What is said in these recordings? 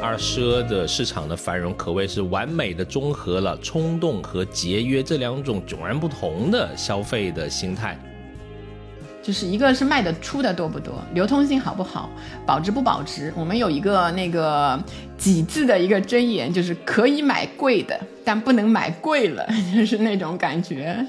二奢的市场的繁荣可谓是完美的综合了冲动和节约这两种迥然不同的消费的心态。就是一个是卖的出的多不多，流通性好不好，保值不保值。我们有一个那个几字的一个箴言，就是可以买贵的，但不能买贵了，就是那种感觉。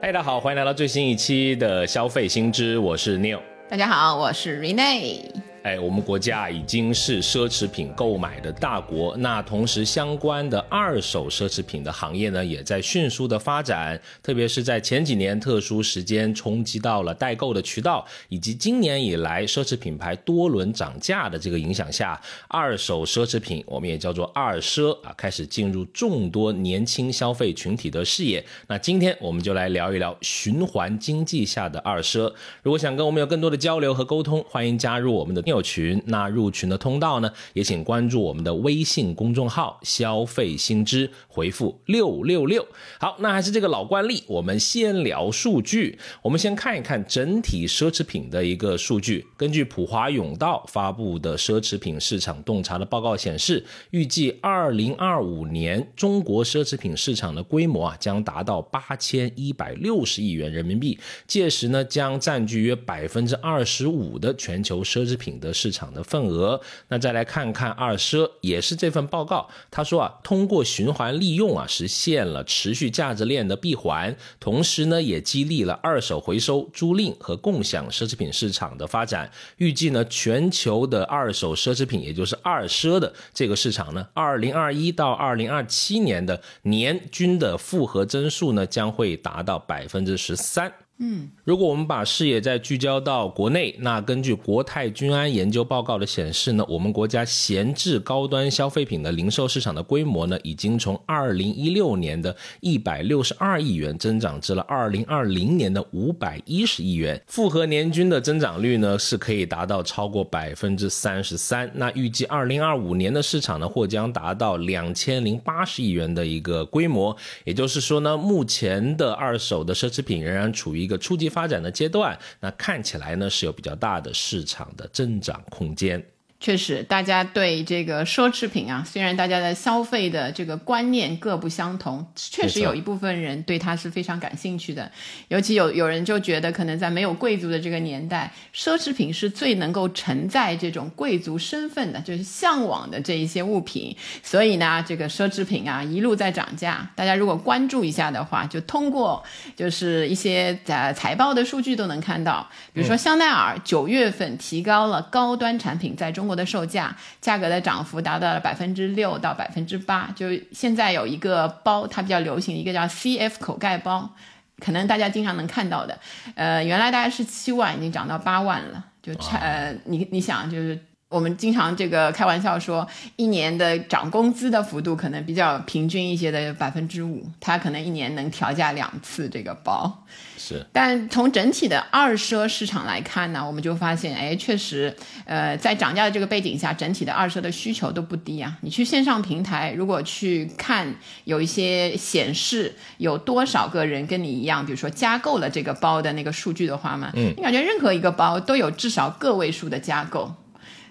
嗨，大家好，欢迎来到最新一期的消费新知，我是 Neil。大家好，我是 Rene。哎，我们国家已经是奢侈品购买的大国，那同时相关的二手奢侈品的行业呢，也在迅速的发展。特别是在前几年特殊时间冲击到了代购的渠道，以及今年以来奢侈品牌多轮涨价的这个影响下，二手奢侈品我们也叫做二奢啊，开始进入众多年轻消费群体的视野。那今天我们就来聊一聊循环经济下的二奢。如果想跟我们有更多的交流和沟通，欢迎加入我们的。群那入群的通道呢，也请关注我们的微信公众号“消费新知”，回复六六六。好，那还是这个老惯例，我们先聊数据。我们先看一看整体奢侈品的一个数据。根据普华永道发布的奢侈品市场洞察的报告显示，预计二零二五年中国奢侈品市场的规模啊将达到八千一百六十亿元人民币，届时呢将占据约百分之二十五的全球奢侈品。的市场的份额，那再来看看二奢，也是这份报告，他说啊，通过循环利用啊，实现了持续价值链的闭环，同时呢，也激励了二手回收、租赁和共享奢侈品市场的发展。预计呢，全球的二手奢侈品，也就是二奢的这个市场呢，二零二一到二零二七年的年均的复合增速呢，将会达到百分之十三。嗯，如果我们把视野再聚焦到国内，那根据国泰君安研究报告的显示呢，我们国家闲置高端消费品的零售市场的规模呢，已经从二零一六年的一百六十二亿元增长至了二零二零年的五百一十亿元，复合年均的增长率呢是可以达到超过百分之三十三。那预计二零二五年的市场呢，或将达到两千零八十亿元的一个规模。也就是说呢，目前的二手的奢侈品仍然处于。一个初级发展的阶段，那看起来呢是有比较大的市场的增长空间。确实，大家对这个奢侈品啊，虽然大家的消费的这个观念各不相同，确实有一部分人对它是非常感兴趣的。尤其有有人就觉得，可能在没有贵族的这个年代，奢侈品是最能够承载这种贵族身份的，就是向往的这一些物品。所以呢，这个奢侈品啊一路在涨价。大家如果关注一下的话，就通过就是一些呃财报的数据都能看到，比如说香奈儿九月份提高了高端产品在中国。的售价价格的涨幅达到了百分之六到百分之八，就现在有一个包，它比较流行，一个叫 CF 口盖包，可能大家经常能看到的，呃，原来大概是七万，已经涨到八万了，就差呃，你你想就是。我们经常这个开玩笑说，一年的涨工资的幅度可能比较平均一些的百分之五，它可能一年能调价两次这个包。是，但从整体的二奢市场来看呢，我们就发现，哎，确实，呃，在涨价的这个背景下，整体的二奢的需求都不低啊。你去线上平台，如果去看有一些显示有多少个人跟你一样，比如说加购了这个包的那个数据的话嘛，嗯，你感觉任何一个包都有至少个位数的加购。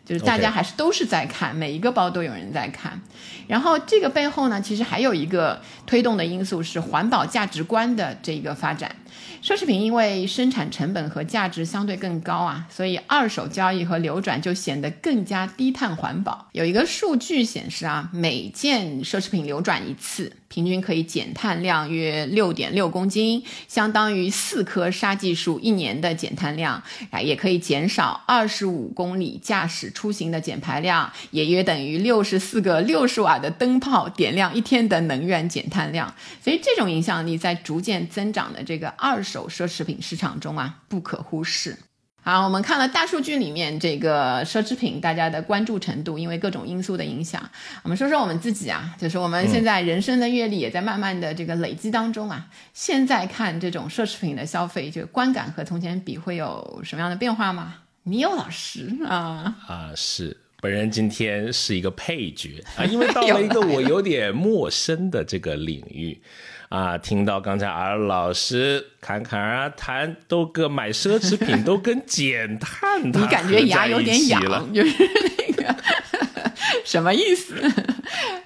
就是大家还是都是在看，每一个包都有人在看，然后这个背后呢，其实还有一个推动的因素是环保价值观的这个发展。奢侈品因为生产成本和价值相对更高啊，所以二手交易和流转就显得更加低碳环保。有一个数据显示啊，每件奢侈品流转一次，平均可以减碳量约六点六公斤，相当于四棵沙棘树一年的减碳量啊，也可以减少二十五公里驾驶出行的减排量，也约等于六十四个六十瓦的灯泡点亮一天的能源减碳量。所以这种影响力在逐渐增长的这个二。手奢侈品市场中啊，不可忽视。好，我们看了大数据里面这个奢侈品大家的关注程度，因为各种因素的影响。我们说说我们自己啊，就是我们现在人生的阅历也在慢慢的这个累积当中啊。现在看这种奢侈品的消费，就观感和从前比会有什么样的变化吗？你有老师啊？啊，是。本人今天是一个配角啊，因为到了一个我有点陌生的这个领域啊，听到刚才尔老师侃侃而谈，都跟买奢侈品都跟减碳，你感觉牙有点痒，就是那个 什么意思？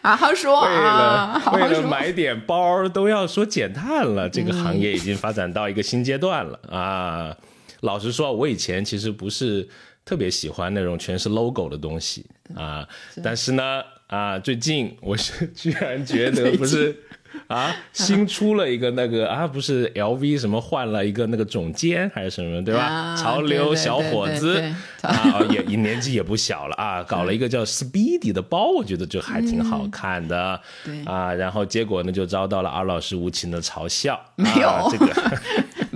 好好说啊，为了买点包都要说减碳了，这个行业已经发展到一个新阶段了啊。老实说，我以前其实不是。特别喜欢那种全是 logo 的东西啊，但是呢啊，最近我是 居然觉得不是啊，新出了一个那个啊，不是 LV 什么换了一个那个总监还是什么对吧？潮流小伙子啊，也年纪也不小了啊，搞了一个叫 Speedy 的包，我觉得就还挺好看的啊，然后结果呢就遭到了阿老师无情的嘲笑，没有。这个。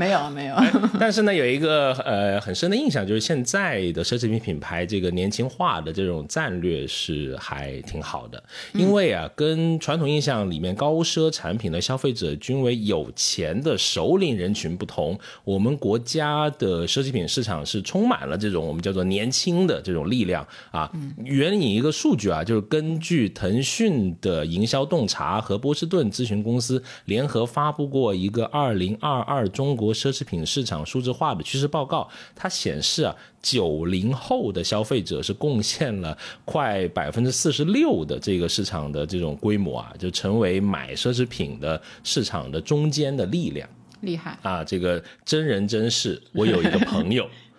没有没有，但是呢，有一个呃很深的印象，就是现在的奢侈品品牌这个年轻化的这种战略是还挺好的，因为啊，跟传统印象里面高奢产品的消费者均为有钱的首领人群不同，我们国家的奢侈品市场是充满了这种我们叫做年轻的这种力量啊。援引一个数据啊，就是根据腾讯的营销洞察和波士顿咨询公司联合发布过一个二零二二中国。奢侈品市场数字化的趋势报告，它显示啊，九零后的消费者是贡献了快百分之四十六的这个市场的这种规模啊，就成为买奢侈品的市场的中间的力量。厉害啊！这个真人真事，我有一个朋友。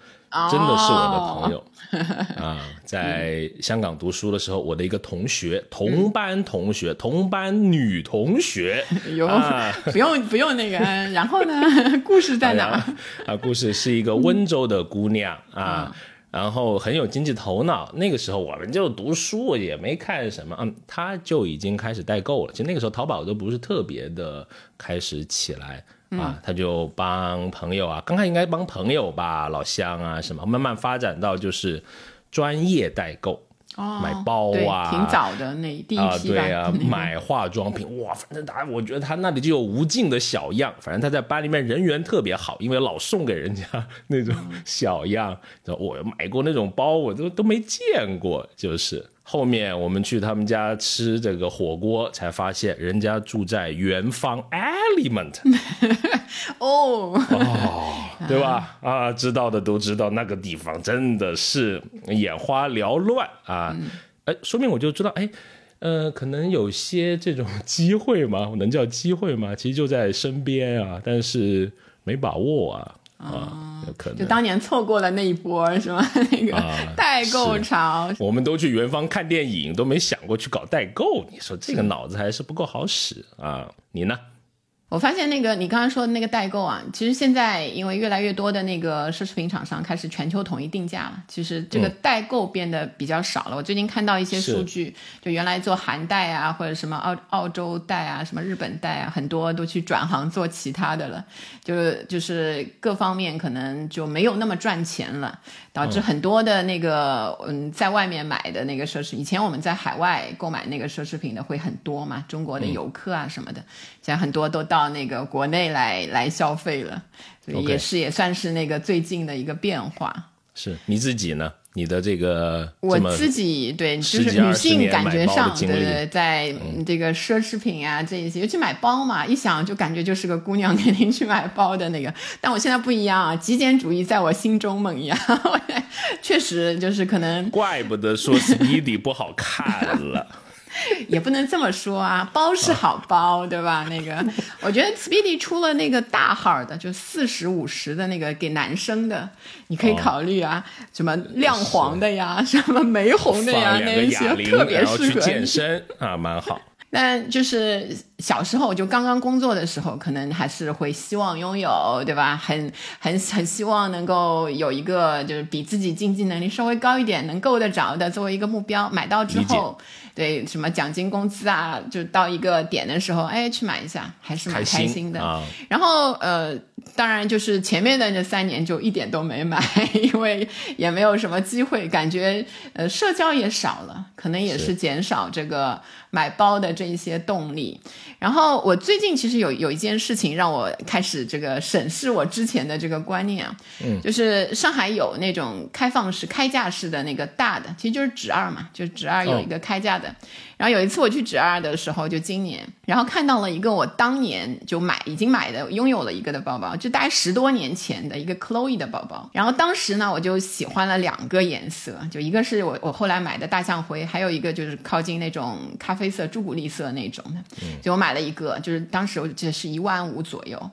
真的是我的朋友啊，在香港读书的时候，我的一个同学，同班同学，同班女同学，有不用不用那个，然后呢？故事在哪？啊，故事是一个温州的姑娘啊，然后很有经济头脑。那个时候我们就读书，也没看什么，嗯，她就已经开始代购了。其实那个时候淘宝都不是特别的开始起来。啊，他就帮朋友啊，刚开始应该帮朋友吧，老乡啊什么，慢慢发展到就是专业代购，买包啊，挺早的那第一批对啊，买化妆品，哇，反正他，我觉得他那里就有无尽的小样，反正他在班里面人缘特别好，因为老送给人家那种小样，我买过那种包，我都都没见过，就是。后面我们去他们家吃这个火锅，才发现人家住在元芳 Element，哦哦，对吧？啊，知道的都知道，那个地方真的是眼花缭乱啊！哎，说明我就知道，哎，呃，可能有些这种机会嘛，能叫机会吗？其实就在身边啊，但是没把握啊。啊，有可能就当年错过了那一波是吗？那个代购潮，我们都去元芳看电影，都没想过去搞代购。你说这个脑子还是不够好使啊？你呢？我发现那个你刚刚说的那个代购啊，其实现在因为越来越多的那个奢侈品厂商开始全球统一定价了，其实这个代购变得比较少了。我最近看到一些数据，就原来做韩代啊，或者什么澳澳洲代啊，什么日本代啊，很多都去转行做其他的了，就是就是各方面可能就没有那么赚钱了。导致很多的那个嗯，在外面买的那个奢侈，以前我们在海外购买那个奢侈品的会很多嘛，中国的游客啊什么的，现在很多都到那个国内来来消费了，也是也算是那个最近的一个变化。是你自己呢？你的这个我自己对，就是女性感觉上对对，在这个奢侈品啊这一些，尤其买包嘛，一想就感觉就是个姑娘 肯定去买包的那个。但我现在不一样啊，极简主义在我心中萌芽，确实就是可能。怪不得说 Speedy 不好看了。也不能这么说啊，包是好包，对吧？那个，我觉得 Speedy 出了那个大号的，就四十五十的那个给男生的，你可以考虑啊，什么亮黄的呀，什么玫红的呀，那些特别适合健身啊，蛮好。但就是小时候就刚刚工作的时候，可能还是会希望拥有，对吧？很很很希望能够有一个就是比自己经济能力稍微高一点，能够得着的作为一个目标，买到之后。对，什么奖金、工资啊，就到一个点的时候，哎，去买一下，还是蛮开心的。然后，呃，当然就是前面的那三年就一点都没买，因为也没有什么机会，感觉呃社交也少了，可能也是减少这个买包的这一些动力。然后我最近其实有有一件事情让我开始这个审视我之前的这个观念啊，嗯，就是上海有那种开放式、开架式的那个大的，其实就是直二嘛，就是直二有一个开架的。然后有一次我去直二的时候，就今年，然后看到了一个我当年就买已经买的拥有了一个的包包，就大概十多年前的一个 Chloe 的包包。然后当时呢，我就喜欢了两个颜色，就一个是我我后来买的大象灰，还有一个就是靠近那种咖啡色、朱古力色那种的。就我买了一个，就是当时我记得是一万五左右。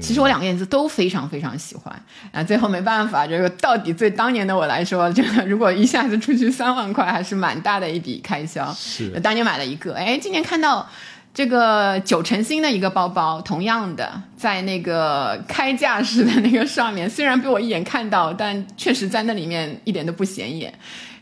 其实我两个颜色都非常非常喜欢啊，最后没办法，这个到底对当年的我来说，这个如果一下子出去三万块，还是蛮大的一笔开销。是。当年买了一个，哎，今年看到这个九成新的一个包包，同样的在那个开架式的那个上面，虽然被我一眼看到，但确实在那里面一点都不显眼，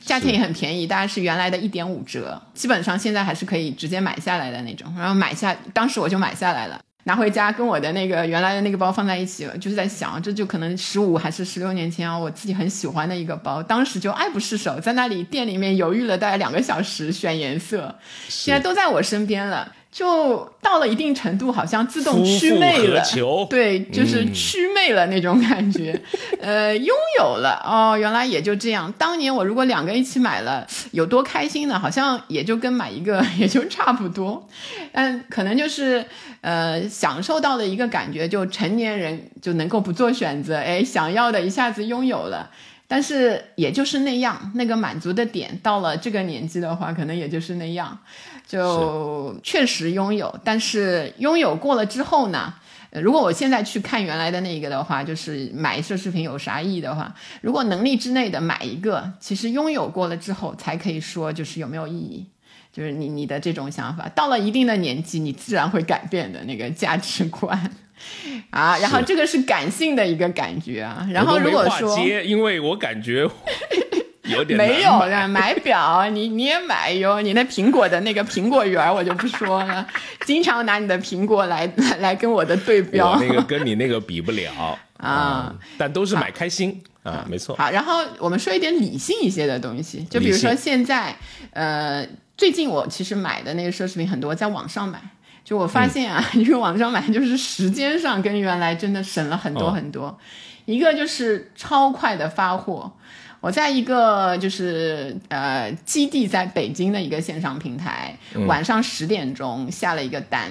价钱也很便宜，大概是原来的一点五折，基本上现在还是可以直接买下来的那种。然后买下，当时我就买下来了。拿回家跟我的那个原来的那个包放在一起了，就是在想，这就可能十五还是十六年前啊，我自己很喜欢的一个包，当时就爱不释手，在那里店里面犹豫了大概两个小时选颜色，现在都在我身边了。就到了一定程度，好像自动祛魅了，对，就是祛魅了那种感觉。呃，拥有了哦，原来也就这样。当年我如果两个一起买了，有多开心呢？好像也就跟买一个 也就差不多。但可能就是呃，享受到的一个感觉，就成年人就能够不做选择，哎，想要的一下子拥有了。但是也就是那样，那个满足的点到了这个年纪的话，可能也就是那样。就确实拥有，但是拥有过了之后呢？如果我现在去看原来的那个的话，就是买奢侈品有啥意义的话，如果能力之内的买一个，其实拥有过了之后才可以说就是有没有意义，就是你你的这种想法，到了一定的年纪，你自然会改变的那个价值观 啊。然后这个是感性的一个感觉啊。然后如果说，因为我感觉 有点。没有了，买表你你也买哟，你那苹果的那个苹果园我就不说了，经常拿你的苹果来来来跟我的对标，那个跟你那个比不了啊，但都是买开心啊，没错。好，然后我们说一点理性一些的东西，就比如说现在，呃，最近我其实买的那个奢侈品很多在网上买，就我发现啊，这个 网上买就是时间上跟原来真的省了很多很多，一个就是超快的发货。我在一个就是呃基地在北京的一个线上平台，晚上十点钟下了一个单，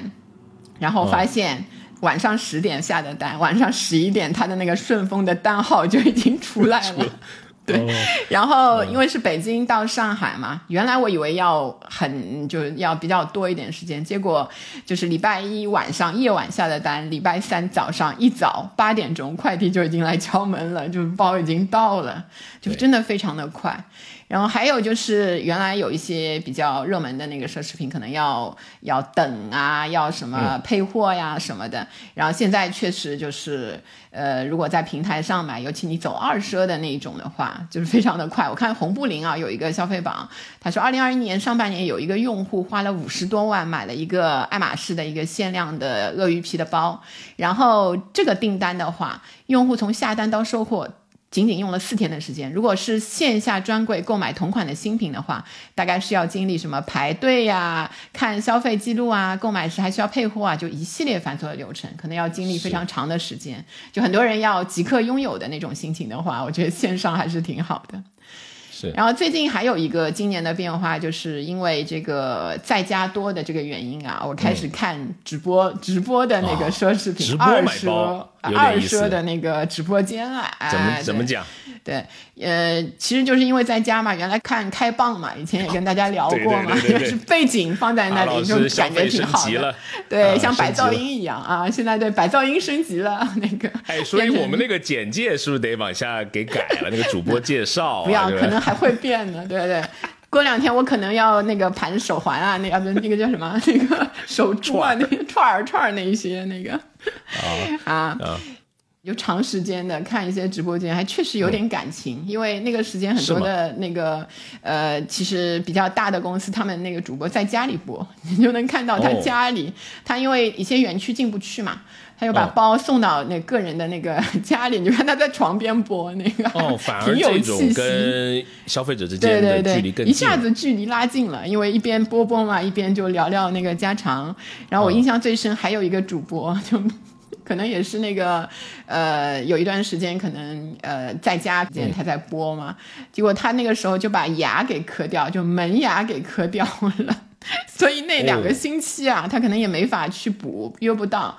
然后发现晚上十点下的单，晚上十一点他的那个顺丰的单号就已经出来了。对，然后因为是北京到上海嘛，原来我以为要很就是要比较多一点时间，结果就是礼拜一晚上夜晚下的单，礼拜三早上一早八点钟快递就已经来敲门了，就包已经到了，就真的非常的快。然后还有就是，原来有一些比较热门的那个奢侈品，可能要要等啊，要什么配货呀什么的。然后现在确实就是，呃，如果在平台上买，尤其你走二奢的那一种的话，就是非常的快。我看红布林啊有一个消费榜，他说二零二一年上半年有一个用户花了五十多万买了一个爱马仕的一个限量的鳄鱼皮的包，然后这个订单的话，用户从下单到收货。仅仅用了四天的时间，如果是线下专柜购买同款的新品的话，大概是要经历什么排队呀、看消费记录啊、购买时还需要配货啊，就一系列繁琐的流程，可能要经历非常长的时间。就很多人要即刻拥有的那种心情的话，我觉得线上还是挺好的。然后最近还有一个今年的变化，就是因为这个在家多的这个原因啊，我开始看直播直播的那个奢侈品二奢二奢的那个直播间啊。怎么怎么讲？对，呃，其实就是因为在家嘛，原来看开蚌嘛，以前也跟大家聊过嘛，就 是背景放在那里就感觉挺好的。对，像白噪音一样啊，现在对白噪音升级了那个。哎，所以我们那个简介是不是得往下给改了？那个主播介绍不要，可能还会变呢。对对，过两天我可能要那个盘手环啊，那个不那个叫什么？那个手串那个串儿串儿那一些那个啊啊。就长时间的看一些直播间，还确实有点感情，因为那个时间很多的那个呃，其实比较大的公司，他们那个主播在家里播，你就能看到他家里，他因为一些园区进不去嘛，他就把包送到那个人的那个 家里，你就看他在床边播那个，哦，反 而这种跟。消费者之间的距离更一下子距离拉近了，因为一边播播嘛，一边就聊聊那个家常。然后我印象最深还有一个主播就。可能也是那个，呃，有一段时间可能呃在家间他在播嘛，结果他那个时候就把牙给磕掉，就门牙给磕掉了，所以那两个星期啊，他可能也没法去补，约不到，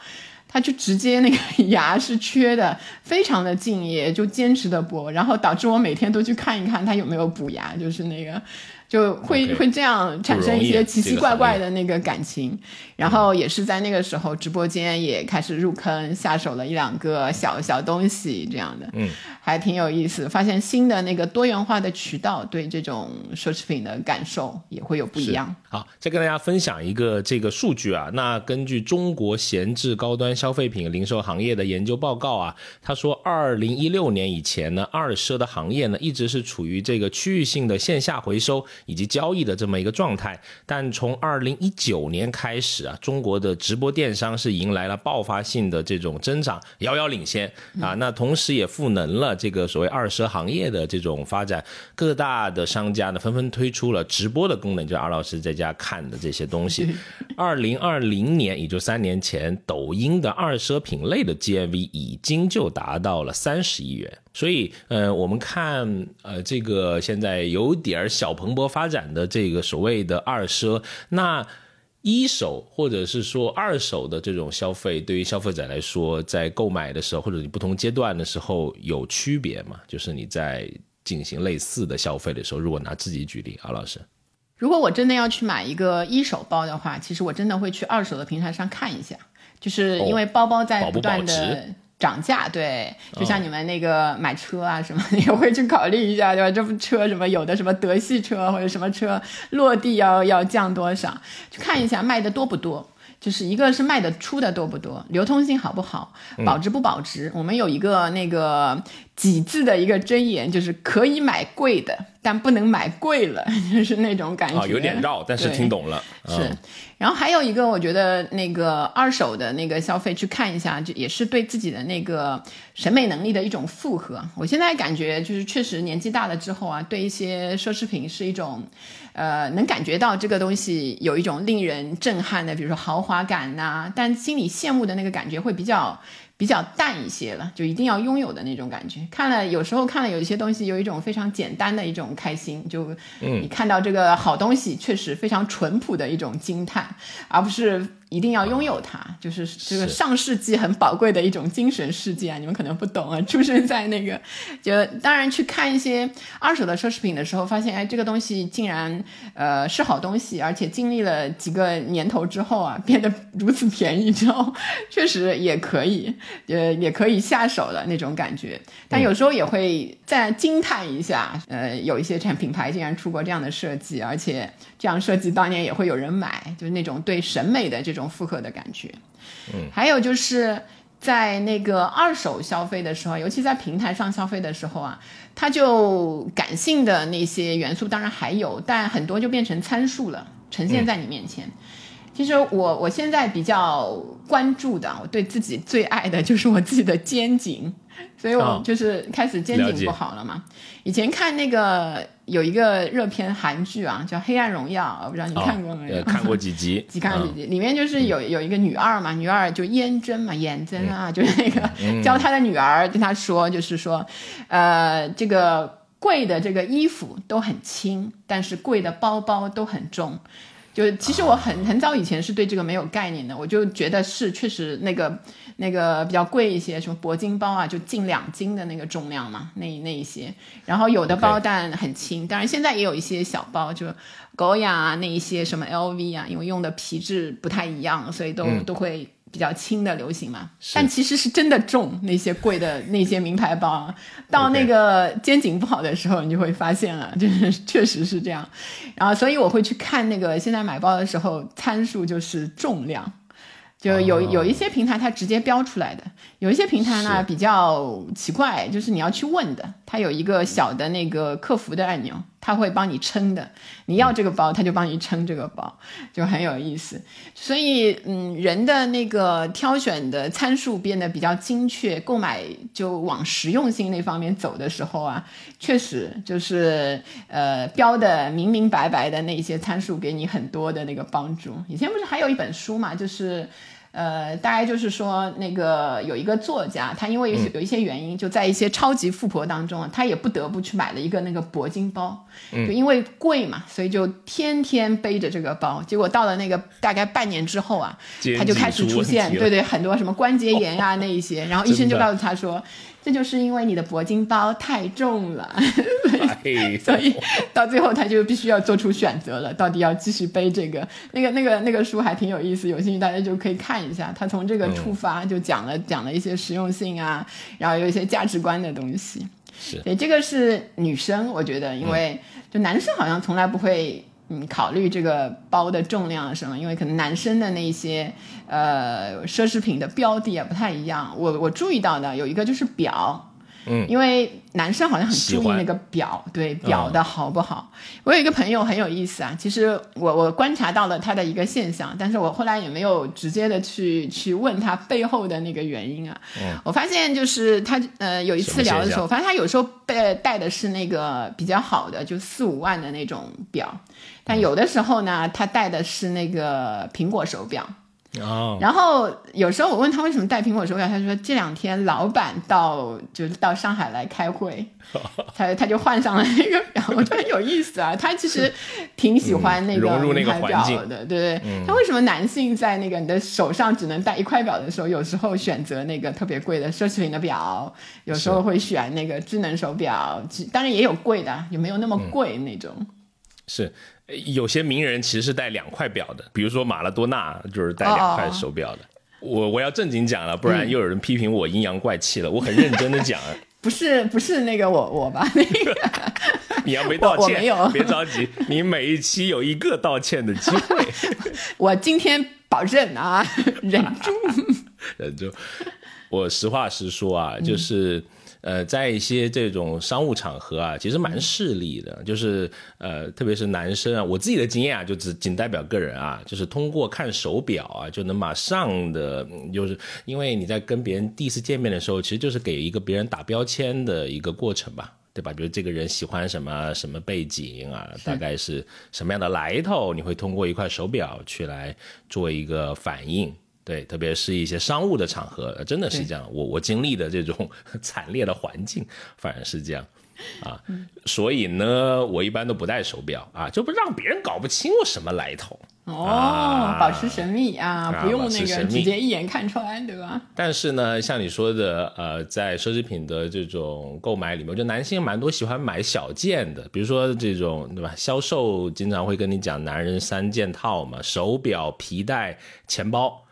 他就直接那个 牙是缺的，非常的敬业，就坚持的播，然后导致我每天都去看一看他有没有补牙，就是那个。就会会这样产生一些奇奇怪怪的那个感情，然后也是在那个时候，直播间也开始入坑，下手了一两个小小东西这样的，嗯，还挺有意思。发现新的那个多元化的渠道，对这种奢侈品的感受也会有不一样。好，再跟大家分享一个这个数据啊，那根据中国闲置高端消费品零售行业的研究报告啊，他说，二零一六年以前呢，二奢的行业呢一直是处于这个区域性的线下回收。以及交易的这么一个状态，但从二零一九年开始啊，中国的直播电商是迎来了爆发性的这种增长，遥遥领先啊。那同时也赋能了这个所谓二奢行业的这种发展，各大的商家呢纷纷推出了直播的功能，就是阿老师在家看的这些东西。二零二零年，也就三年前，抖音的二奢品类的 GMV 已经就达到了三十亿元。所以，呃，我们看，呃，这个现在有点小蓬勃发展的这个所谓的二奢，那一手或者是说二手的这种消费，对于消费者来说，在购买的时候或者你不同阶段的时候有区别吗？就是你在进行类似的消费的时候，如果拿自己举例，啊，老师，如果我真的要去买一个一手包的话，其实我真的会去二手的平台上看一下，就是因为包包在不断的。涨价对，就像你们那个买车啊什么，也会去考虑一下，对吧？这部车什么有的什么德系车或者什么车落地要要降多少，去看一下卖的多不多。就是一个是卖的出的多不多，流通性好不好，保值不保值。我们有一个那个几字的一个箴言，就是可以买贵的，但不能买贵了，就是那种感觉。啊，有点绕，但是听懂了。是，然后还有一个，我觉得那个二手的那个消费去看一下，就也是对自己的那个审美能力的一种负荷。我现在感觉就是确实年纪大了之后啊，对一些奢侈品是一种。呃，能感觉到这个东西有一种令人震撼的，比如说豪华感呐，但心里羡慕的那个感觉会比较。比较淡一些了，就一定要拥有的那种感觉。看了有时候看了有一些东西，有一种非常简单的一种开心。就你看到这个好东西，确实非常淳朴的一种惊叹，而不是一定要拥有它。就是这个上世纪很宝贵的一种精神世界啊！你们可能不懂啊，出 生在那个，就当然去看一些二手的奢侈品的时候，发现哎，这个东西竟然呃是好东西，而且经历了几个年头之后啊，变得如此便宜之后，确实也可以。呃，也可以下手的那种感觉，但有时候也会再惊叹一下。呃，有一些产品牌竟然出过这样的设计，而且这样设计当年也会有人买，就是那种对审美的这种复合的感觉。嗯，还有就是在那个二手消费的时候，尤其在平台上消费的时候啊，它就感性的那些元素当然还有，但很多就变成参数了，呈现在你面前。其实我我现在比较关注的，我对自己最爱的就是我自己的肩颈，所以我就是开始肩颈不好了嘛。以前看那个有一个热片韩剧啊，叫《黑暗荣耀》，我不知道你看过没有？看过几集？几 看几集？里面就是有有一个女二嘛，女二就燕珍嘛，燕珍啊，就是那个教她的女儿跟她说，就是说，呃，这个贵的这个衣服都很轻，但是贵的包包都很重。就其实我很很早以前是对这个没有概念的，我就觉得是确实那个那个比较贵一些，什么铂金包啊，就近两斤的那个重量嘛，那那一些。然后有的包但很轻，当然现在也有一些小包，就高雅啊那一些什么 LV 啊，因为用的皮质不太一样，所以都都会。比较轻的流行嘛，但其实是真的重。那些贵的 那些名牌包，到那个肩颈不好的时候，你就会发现了，就是确实是这样。然后，所以我会去看那个现在买包的时候，参数就是重量。就有哦。有一些平台它直接标出来的，有一些平台呢比较奇怪，就是你要去问的，它有一个小的那个客服的按钮，它会帮你称的，你要这个包，它就帮你称这个包，就很有意思。所以，嗯，人的那个挑选的参数变得比较精确，购买就往实用性那方面走的时候啊，确实就是呃标的明明白白的那些参数给你很多的那个帮助。以前不是还有一本书嘛，就是。呃，大概就是说，那个有一个作家，他因为有有一些原因，就在一些超级富婆当中啊，他也不得不去买了一个那个铂金包，就因为贵嘛，所以就天天背着这个包。结果到了那个大概半年之后啊，他就开始出现，对对，很多什么关节炎啊 那一些，然后医生就告诉他说，这就是因为你的铂金包太重了，所 以到最后他就必须要做出选择了，到底要继续背这个那个那个那个书还挺有意思，有兴趣大家就可以看一下。他从这个出发就讲了、讲了一些实用性啊，然后有一些价值观的东西。是对，这个是女生，我觉得，因为就男生好像从来不会嗯考虑这个包的重量什么，因为可能男生的那些呃奢侈品的标的也不太一样。我我注意到的有一个就是表。嗯，因为男生好像很注意那个表，对表的好不好。嗯、我有一个朋友很有意思啊，其实我我观察到了他的一个现象，但是我后来也没有直接的去去问他背后的那个原因啊。嗯、我发现就是他呃有一次聊的时候，发现他有时候背戴的是那个比较好的，就四五万的那种表，但有的时候呢，他戴的是那个苹果手表。哦，然后有时候我问他为什么戴苹果手表，他说这两天老板到就是到上海来开会，他他就换上了那个表，我觉得很有意思啊。他其实挺喜欢那个融入那个环境的，对对。嗯、他为什么男性在那个你的手上只能戴一块表的时候，有时候选择那个特别贵的奢侈品的表，有时候会选那个智能手表，当然也有贵的，也没有那么贵那种。嗯、是。有些名人其实是戴两块表的，比如说马拉多纳就是戴两块手表的。哦、我我要正经讲了，不然又有人批评我阴阳怪气了。嗯、我很认真的讲，不是不是那个我我吧？那个 你要没道歉，没有，别着急，你每一期有一个道歉的机会。我今天保证啊，忍住，忍住。我实话实说啊，就是。嗯呃，在一些这种商务场合啊，其实蛮势利的，就是呃，特别是男生啊，我自己的经验啊，就只仅代表个人啊，就是通过看手表啊，就能马上的，就是因为你在跟别人第一次见面的时候，其实就是给一个别人打标签的一个过程吧。对吧？比如这个人喜欢什么什么背景啊，大概是什么样的来头，你会通过一块手表去来做一个反应。对，特别是一些商务的场合，真的是这样。我我经历的这种 惨烈的环境，反而是这样啊。所以呢，我一般都不戴手表啊，就不让别人搞不清我什么来头。哦，啊、保持神秘啊，不用那个直接一眼看穿，对吧？但是呢，像你说的，呃，在奢侈品的这种购买里面，我觉得男性蛮多喜欢买小件的，比如说这种，对吧？销售经常会跟你讲，男人三件套嘛，手表、皮带、钱包。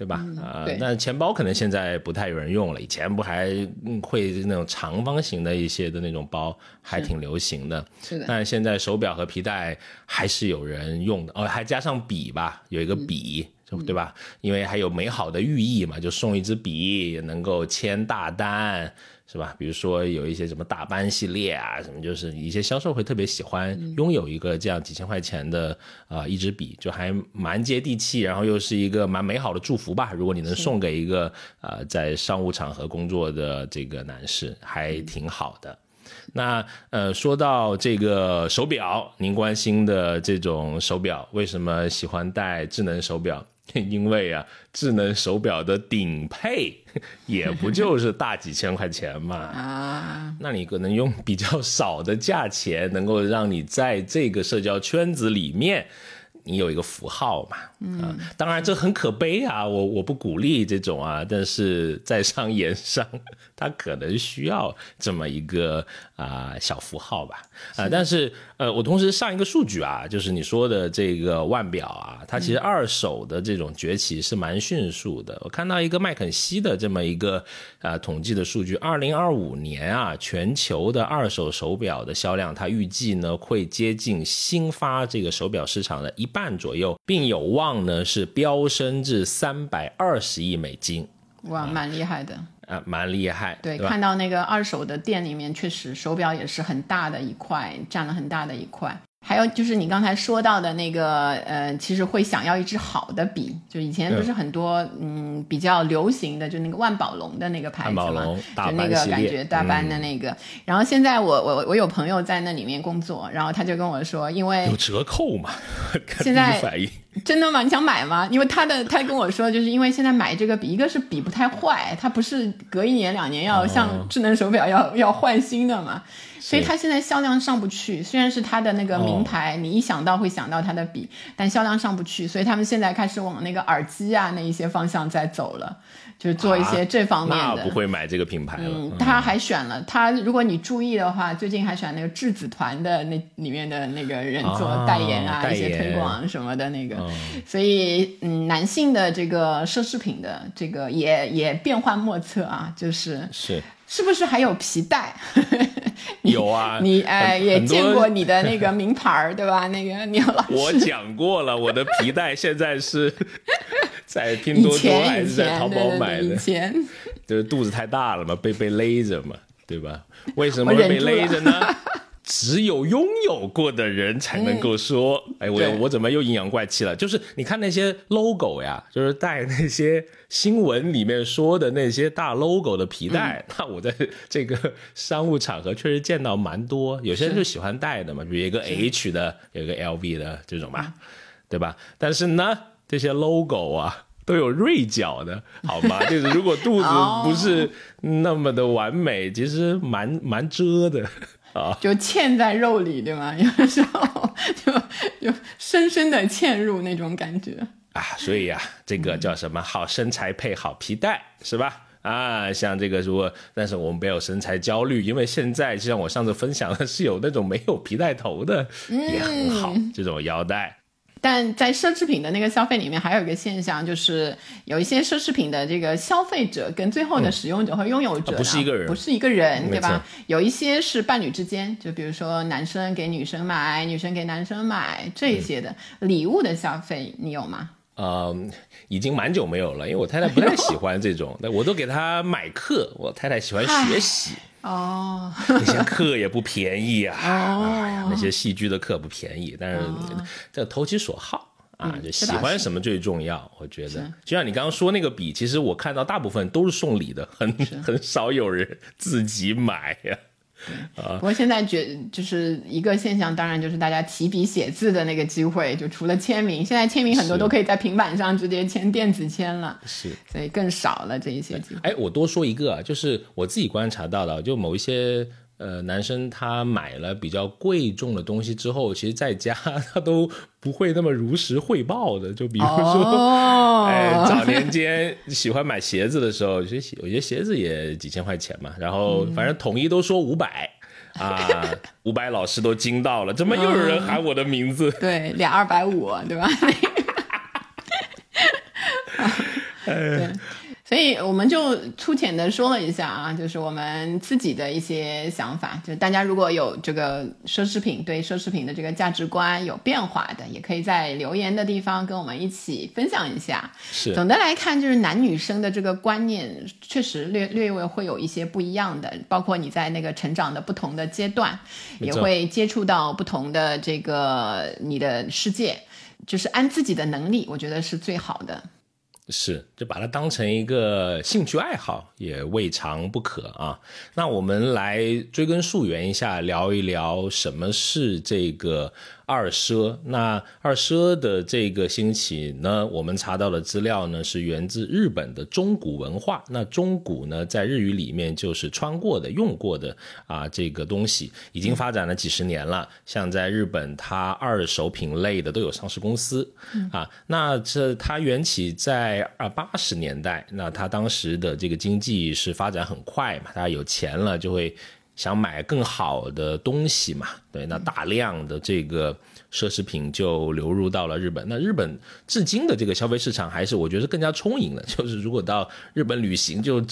对吧？啊、对那钱包可能现在不太有人用了，以前不还嗯会那种长方形的一些的那种包还挺流行的。是的，但现在手表和皮带还是有人用的哦，还加上笔吧，有一个笔，就对吧？因为还有美好的寓意嘛，就送一支笔，也能够签大单，是吧？比如说有一些什么大班系列啊，什么就是一些销售会特别喜欢拥有一个这样几千块钱的啊、呃一支笔，就还蛮接地气，然后又是一个蛮美好的祝福吧。如果你能送给一个呃在商务场合工作的这个男士，还挺好的。那呃，说到这个手表，您关心的这种手表，为什么喜欢戴智能手表？因为啊，智能手表的顶配也不 就是大几千块钱嘛啊，那你可能用比较少的价钱，能够让你在这个社交圈子里面。你有一个符号嘛，嗯，当然这很可悲啊，我我不鼓励这种啊，但是在商言商，他可能需要这么一个啊、小符号吧，啊、但是呃，我同时上一个数据啊，就是你说的这个腕表啊，它其实二手的这种崛起是蛮迅速的。我看到一个麦肯锡的这么一个啊、统计的数据，二零二五年啊，全球的二手手表的销量，它预计呢会接近新发这个手表市场的一半左右，并有望呢是飙升至三百二十亿美金。哇，蛮厉害的。啊，蛮厉害。对，对看到那个二手的店里面，确实手表也是很大的一块，占了很大的一块。还有就是你刚才说到的那个，呃，其实会想要一支好的笔，就以前不是很多嗯比较流行的，就那个万宝龙的那个牌子嘛，万宝龙就那个感觉大班的那个。然后现在我我我有朋友在那里面工作，然后他就跟我说，因为有折扣嘛？现在反应。真的吗？你想买吗？因为他的他跟我说，就是因为现在买这个笔，一个是笔不太坏，它不是隔一年两年要像智能手表要、要换新的嘛，所以它现在销量上不去。虽然是它的那个名牌，你一想到会想到它的笔，但销量上不去，所以他们现在开始往那个耳机啊那一些方向在走了，就是做一些这方面的。那不会买这个品牌了。嗯，他还选了他，如果你注意的话，最近还选那个质子团的那里面的那个人做啊代言啊，代一些推广什么的那个，嗯所以嗯，男性的这个奢侈品的这个也也变幻莫测啊，就是是是不是还有皮带？你有啊你哎也见过你的那个 名牌儿对吧？那个牛老师，我讲过了，我的皮带现在是 在拼多多还是在淘宝买的？前就是肚子太大了嘛，被被勒着嘛，对吧？为什么会被勒着呢？只有拥有过的人才能够说，哎，我我怎么又阴阳怪气了？就是你看那些 logo 呀，就是带那些新闻里面说的那些大 logo 的皮带，那我在这个商务场合确实见到蛮多，有些人就喜欢戴的嘛，比如一个 H 的，有一个 LV 的这种吧，对吧？但是呢，这些 logo 啊。都有锐角的，好吗？就是如果肚子不是那么的完美，其实蛮蛮遮的啊。就嵌在肉里，对吗？有的时候就就深深的嵌入那种感觉。啊，所以啊、这个叫什么？好身材配好皮带，是吧？啊，像这个如果，但是我们不要有身材焦虑，因为现在就像我上次分享的，是有那种没有皮带头的，也很好，这种腰带。但在奢侈品的那个消费里面，还有一个现象，就是有一些奢侈品的这个消费者跟最后的使用者和拥有者不是一个人不是一个人，对吧？有一些是伴侣之间，就比如说男生给女生买，女生给男生买这一些的、礼物的消费，你有吗？呃，已经蛮久没有了，因为我太太不太喜欢这种，那我都给她买课，我太太喜欢学习，哦，那些课也不便宜啊，哦那些戏剧的课不便宜，但是这投其所好。啊，就喜欢什么最重要，我觉得。就像你刚刚说那个笔，其实我看到大部分都是送礼的，很 很少有人自己买呀。不过现在觉就是一个现象，当然就是大家提笔写字的那个机会，就除了签名，现在签名很多都可以在平板上直接签电子签了，是，所以更少了这一些机会。哎，我多说一个啊，就是我自己观察到的，就某一些呃男生他买了比较贵重的东西之后，其实在家 他都不会那么如实汇报的。就比如说，哦哎，早年间喜欢买鞋子的时候，有些有些鞋子也几千块钱嘛，然后反正统一都说五百。啊，五百老师都惊到了，怎么又有人喊我的名字？对，俩二百五，对吧？对，所以我们就粗浅的说了一下啊，就是我们自己的一些想法。就是大家如果有这个奢侈品对奢侈品的这个价值观有变化的，也可以在留言的地方跟我们一起分享一下。是总的来看，就是男女生的这个观念确实略略微会有一些不一样的，包括你在那个成长的不同的阶段，也会接触到不同的这个你的世界，就是按自己的能力，我觉得是最好的。是，就把它当成一个兴趣爱好，也未尝不可啊。那我们来追根溯源一下，聊一聊什么是这个二奢。那二奢的这个兴起呢，我们查到的资料呢是源自日本的中古文化。那中古呢，在日语里面就是穿过的、用过的啊，这个东西已经发展了几十年了。像在日本，它二手品类的都有上市公司啊。那这它缘起在啊八十年代，那它当时的这个经济是发展很快嘛，大家有钱了就会想买更好的东西嘛，对，那大量的这个奢侈品就流入到了日本。那日本至今的这个消费市场还是我觉得更加充盈的，就是如果到日本旅行就。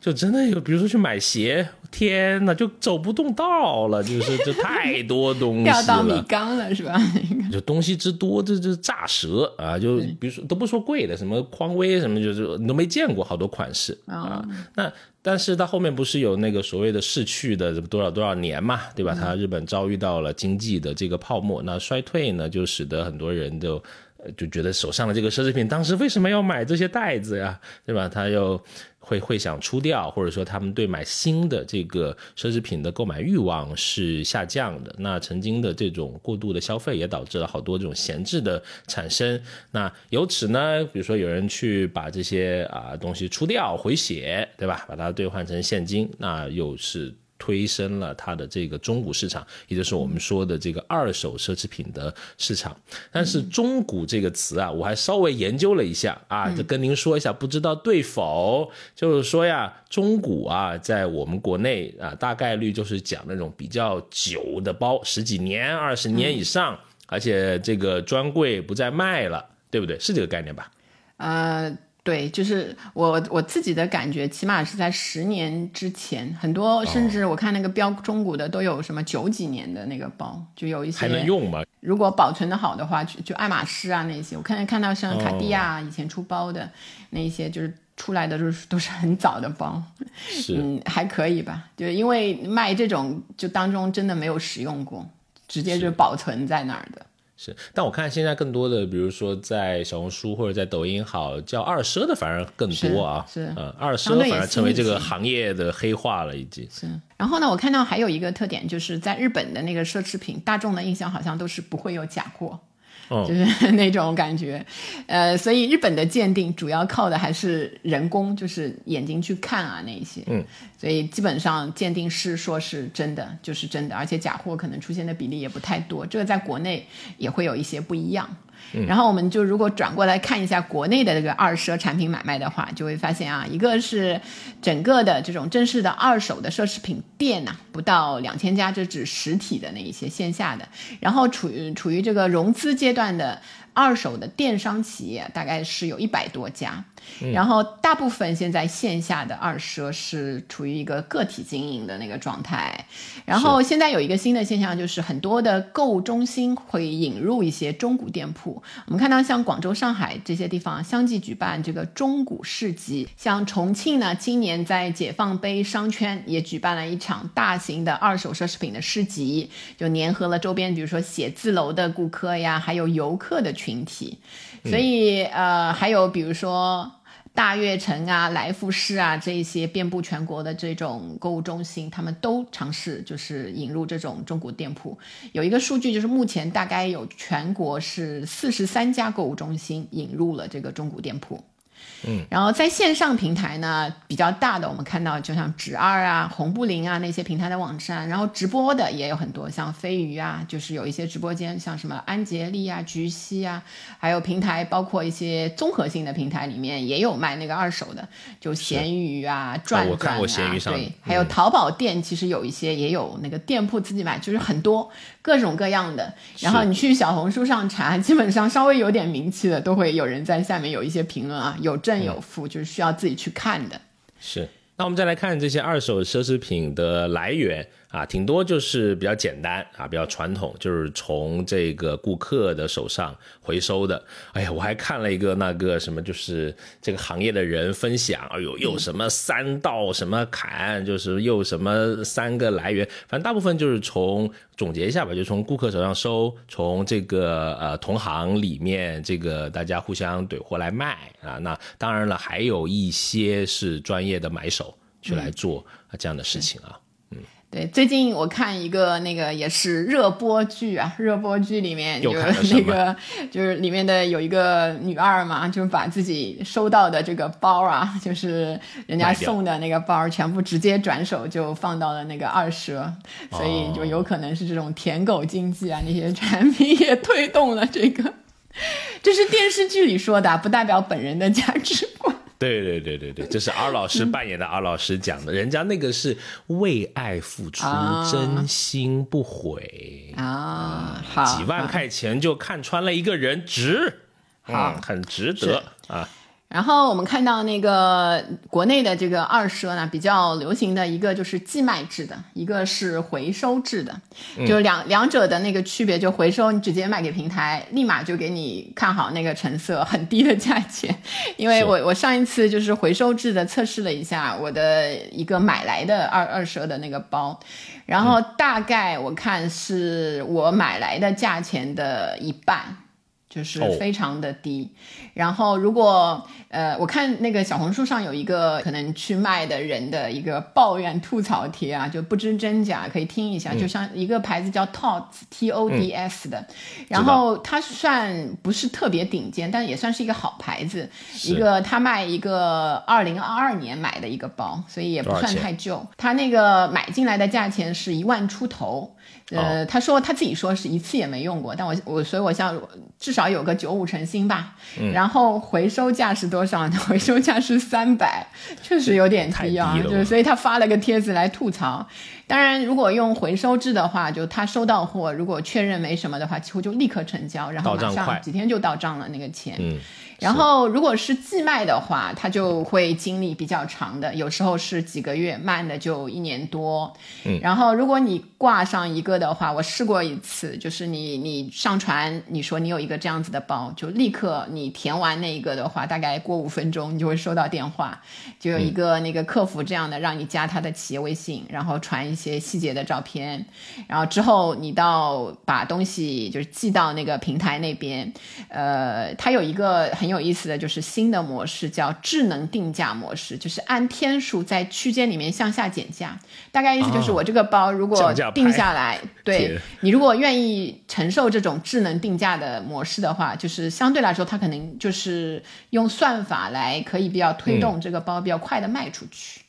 就真的有，比如说去买鞋，天呐，就走不动道了，就是 这太多东西掉到米。缸了是吧？就东西之多，这这炸舌啊！就比如说都不说贵的，什么匡威什么，就是你都没见过好多款式啊。那但是到后面不是有那个所谓的逝去的多少多少年嘛，对吧？它日本遭遇到了经济的这个泡沫，那衰退呢，就使得很多人都呃就觉得手上的这个奢侈品，当时为什么要买这些袋子呀，对吧？他又会会想出掉，或者说他们对买新的这个奢侈品的购买欲望是下降的。那曾经的这种过度的消费，也导致了好多这种闲置的产生。那由此呢，比如说有人去把这些啊东西出掉回血，对吧？把它兑换成现金，那又是。推升了它的这个中古市场，也就是我们说的这个二手奢侈品的市场。但是“中古”这个词啊，我还稍微研究了一下啊，就跟您说一下，不知道对否？就是说呀，中古啊，在我们国内啊，大概率就是讲那种比较久的包，十几年、二十年以上，而且这个专柜不再卖了，对不对？是这个概念吧？呃，对，就是我我自己的感觉，起码是在十年之前，很多甚至我看那个标中古的都有什么九几年的那个包，就有一些还能用吗？如果保存的好的话，就就爱马仕啊那些，我看看到像卡地亚以前出包的那一些，就是出来的都是都是很早的包，是，嗯，还可以吧？就因为卖这种就当中真的没有使用过，直接就保存在那儿的。是，但我看现在更多的，比如说在小红书或者在抖音，好叫二奢的反而更多啊。是，是呃，二奢反而成为这个行业的黑化了，已经。是，然后呢，我看到还有一个特点，就是在日本的那个奢侈品，大众的印象好像都是不会有假货，哦就是 那种感觉。呃，所以日本的鉴定主要靠的还是人工，就是眼睛去看啊那一些。嗯，所以基本上鉴定师说是真的就是真的，而且假货可能出现的比例也不太多，这个在国内也会有一些不一样。然后我们就如果转过来看一下国内的这个二奢产品买卖的话，就会发现啊，一个是整个的这种正式的二手的奢侈品店呐、不到两千家，这指实体的那一些线下的，然后处于处于这个融资阶段的二手的电商企业大概是有一百多家，然后大部分现在线下的二奢是处于一个个体经营的那个状态，然后现在有一个新的现象，就是很多的购物中心会引入一些中古店铺。我们看到像广州、上海这些地方相继举办这个中古市集，像重庆呢，今年在解放碑商圈也举办了一场大型的二手奢侈品的市集，就联合了周边比如说写字楼的顾客呀，还有游客的群体。所以呃，还有比如说。大悦城啊、来福士啊这一些遍布全国的这种购物中心，他们都尝试就是引入这种中古店铺。有一个数据就是目前大概有全国是四十三家购物中心引入了这个中古店铺。嗯，然后在线上平台呢，比较大的我们看到就像纸二啊、红布林啊那些平台的网站，然后直播的也有很多，像飞鱼啊，就是有一些直播间，像什么安杰丽啊、菊溪啊，还有平台包括一些综合性的平台里面也有卖那个二手的，就闲鱼啊、转转啊，我看过闲鱼上对嗯，还有淘宝店，其实有一些也有那个店铺自己买，就是很多各种各样的。然后你去小红书上查，基本上稍微有点名气的，都会有人在下面有一些评论啊，有正有负，就是需要自己去看的。是。那我们再来看这些二手奢侈品的来源啊，挺多就是比较简单啊，比较传统，就是从这个顾客的手上回收的。哎呀，我还看了一个那个什么，就是这个行业的人分享，哎呦，又什么三道什么坎，就是又什么三个来源，反正大部分就是从总结一下吧，就从顾客手上收，从这个呃同行里面这个大家互相怼货来卖啊。那当然了，还有一些是专业的买手去来做啊这样的事情啊。对，最近我看一个那个也是热播剧啊，热播剧里面又就看了什么那个就是里面的有一个女二嘛，就是把自己收到的这个包啊，就是人家送的那个包，全部直接转手就放到了那个二奢，所以就有可能是这种舔狗经济啊，那些产品也推动了这个。这是电视剧里说的，不代表本人的价值观。对对对对对，这 是阿老师扮演的阿老师讲的，人家那个是为爱付出，啊。真心不悔，啊，好，几万块钱就看穿了一个人值，好。嗯，很值得啊。然后我们看到那个国内的这个二奢呢，比较流行的一个就是寄卖制的，一个是回收制的，就两两者的那个区别，就回收你直接卖给平台，立马就给你看好那个成色，很低的价钱。因为我我上一次就是回收制的测试了一下我的一个买来的二二奢的那个包，然后大概我看是我买来的价钱的一半。就是非常的低，然后如果呃，我看那个小红书上有一个可能去卖的人的一个抱怨吐槽贴啊，就不知真假，可以听一下。就像一个牌子叫 Tods T O D S 的，然后它算不是特别顶尖，但也算是一个好牌子。一个他卖一个二零二二年买的一个包，所以也不算太旧。他那个买进来的价钱是一万出头。呃，他说他自己说是一次也没用过，但我我所以我想至少有个九五成新吧。然后回收价是多少呢？回收价是三百，确实有点低啊。就所以他发了个帖子来吐槽。当然，如果用回收制的话，就他收到货，如果确认没什么的话，几乎就立刻成交，然后马上几天就到账了那个钱。嗯。然后，如果是寄卖的话，它就会经历比较长的，有时候是几个月，慢的就一年多。嗯，然后如果你挂上一个的话，我试过一次，就是你你上传，你说你有一个这样子的包，就立刻你填完那一个的话，大概过五分钟你就会收到电话，就有一个那个客服这样的让你加他的企业微信，然后传一些细节的照片，然后之后你到把东西就是寄到那个平台那边，呃，它有一个很。有意思的就是新的模式叫智能定价模式，就是按天数在区间里面向下减价。大概意思就是我这个包如果定下来，对你如果愿意承受这种智能定价的模式的话，就是相对来说它可能就是用算法来可以比较推动这个包比较快的卖出去。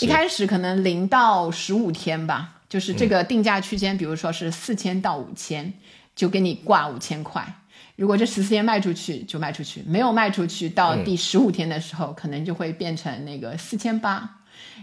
一开始可能零到十五天吧，就是这个定价区间，比如说是四千到五千，就给你挂五千块。如果这十四天卖出去就卖出去，没有卖出去，到第十五天的时候，可能就会变成那个四千八，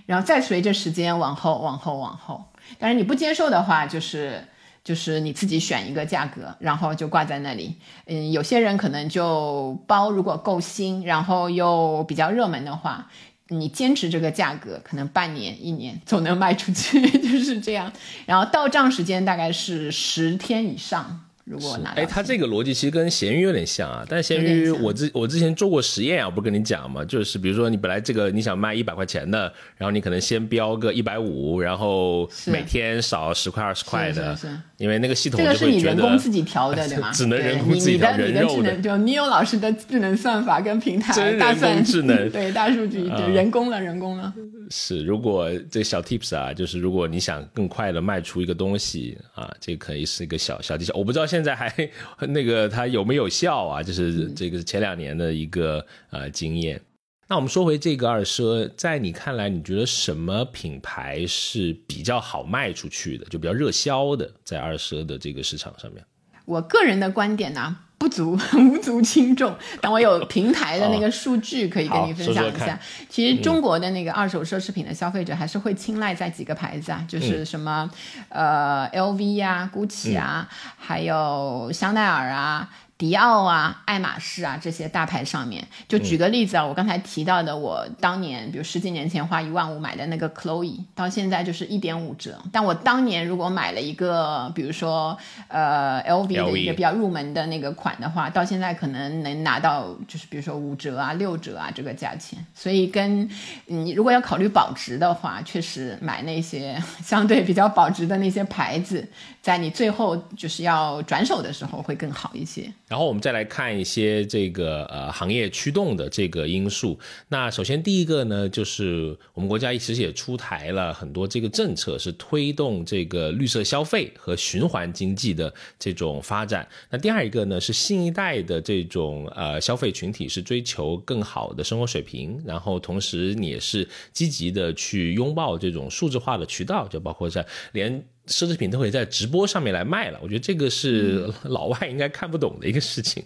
然后再随着时间往后、往后、往后。但是你不接受的话，就是就是你自己选一个价格，然后就挂在那里。嗯，有些人可能就包如果够新，然后又比较热门的话，你坚持这个价格，可能半年、一年总能卖出去，就是这样。然后到账时间大概是十天以上。如果拿哎，他这个逻辑其实跟闲鱼有点像啊，但是闲鱼我之我之前做过实验啊，我不跟你讲嘛，就是比如说你本来这个你想卖一百块钱的，然后你可能先标个一百五，然后每天少十块二十块的，因为那个系统这个是你人工自己调的 对吗？只能人工自己调人肉的，就你有老师的智能算法跟平台大算智能，对大数据，就人工了人工了。是，如果这小 tips 啊，就是如果你想更快的卖出一个东西啊，这可以是一个小小技巧，我不知道现在还 那个它有没有效啊？就是这个前两年的一个呃经验。那我们说回这个二奢，在你看来，你觉得什么品牌是比较好卖出去的，就比较热销的，在二奢的这个市场上面？我个人的观点呢？不足 无足轻重，但我有平台的那个数据可以跟你分享一下。其实中国的那个二手奢侈品的消费者还是会青睐在几个牌子啊，就是什么呃 LV 呀、GUCCI 啊，还有香奈儿啊。迪奥啊，爱马仕啊，这些大牌上面，就举个例子啊，我刚才提到的，我当年比如十几年前花一万五买的那个 Chloe，到现在就是一点五折。但我当年如果买了一个，比如说呃 LV 的一个比较入门的那个款的话，到现在可能能拿到就是比如说五折啊、六折啊这个价钱。所以跟你如果要考虑保值的话，确实买那些 相对比较保值的那些牌子，在你最后就是要转手的时候会更好一些。然后我们再来看一些这个呃行业驱动的这个因素。那首先第一个呢，就是我们国家其实也出台了很多这个政策，是推动这个绿色消费和循环经济的这种发展。那第二一个呢，是新一代的这种呃消费群体是追求更好的生活水平，然后同时你也是积极的去拥抱这种数字化的渠道，就包括在连。奢侈品都可以在直播上面来卖了，我觉得这个是老外应该看不懂的一个事情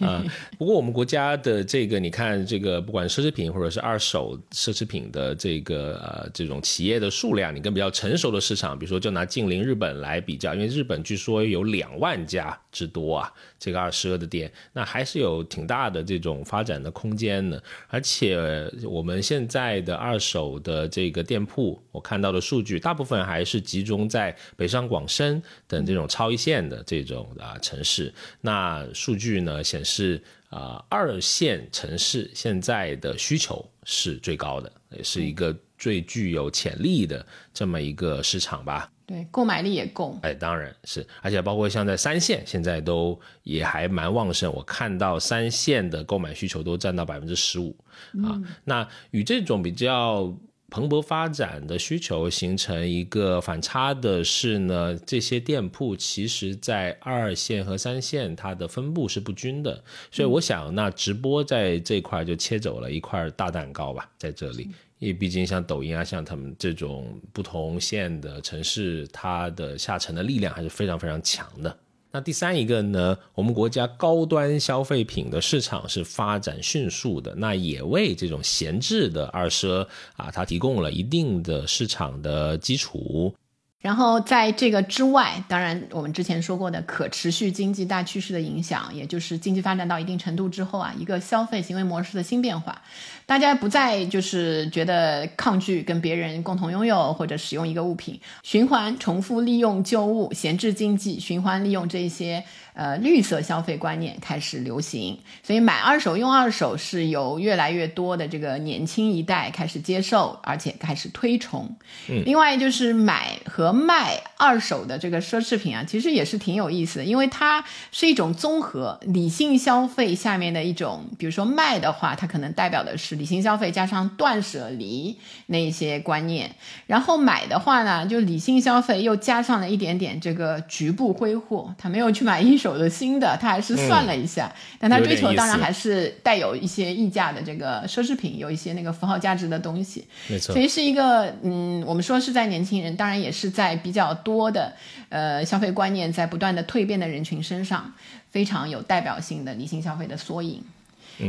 啊。不过我们国家的这个，你看这个，不管奢侈品或者是二手奢侈品的这个呃这种企业的数量，你跟比较成熟的市场，比如说就拿近邻日本来比较，因为日本据说有两万家之多啊，这个二奢的店，那还是有挺大的这种发展的空间的。而且我们现在的二手的这个店铺，我看到的数据，大部分还是集中在北上广深等这种超一线的这种啊城市。那数据呢显示，啊二线城市现在的需求是最高的，也是一个最具有潜力的这么一个市场吧。对，购买力也够。哎，当然是，而且包括像在三线，现在都也还蛮旺盛。我看到三线的购买需求都占到百分之十五啊。那与这种比较蓬勃发展的需求形成一个反差的是呢，这些店铺其实在二线和三线它的分布是不均的。所以我想，那直播在这块就切走了一块大蛋糕吧，在这里。因为毕竟像抖音啊，像他们这种不同线的城市，它的下沉的力量还是非常非常强的。那第三一个呢，我们国家高端消费品的市场是发展迅速的，那也为这种闲置的二奢啊，它提供了一定的市场的基础。然后在这个之外，当然我们之前说过的可持续经济大趋势的影响，也就是经济发展到一定程度之后啊，一个消费行为模式的新变化。大家不再就是觉得抗拒跟别人共同拥有或者使用一个物品，循环重复利用旧物、闲置经济、循环利用这些呃绿色消费观念开始流行，所以买二手用二手是由越来越多的这个年轻一代开始接受，而且开始推崇。嗯，另外就是买和卖二手的这个奢侈品啊，其实也是挺有意思的，因为它是一种综合理性消费下面的一种，比如说卖的话，它可能代表的是。理性消费加上断舍离那一些观念，然后买的话呢，就理性消费又加上了一点点这个局部挥霍，他没有去买一手的新的，他还是算了一下，但他追求当然还是带有一些溢价的这个奢侈品，有一些那个符号价值的东西，没错，所以是一个嗯，我们说是在年轻人，当然也是在比较多的呃消费观念在不断的蜕变的人群身上，非常有代表性的理性消费的缩影。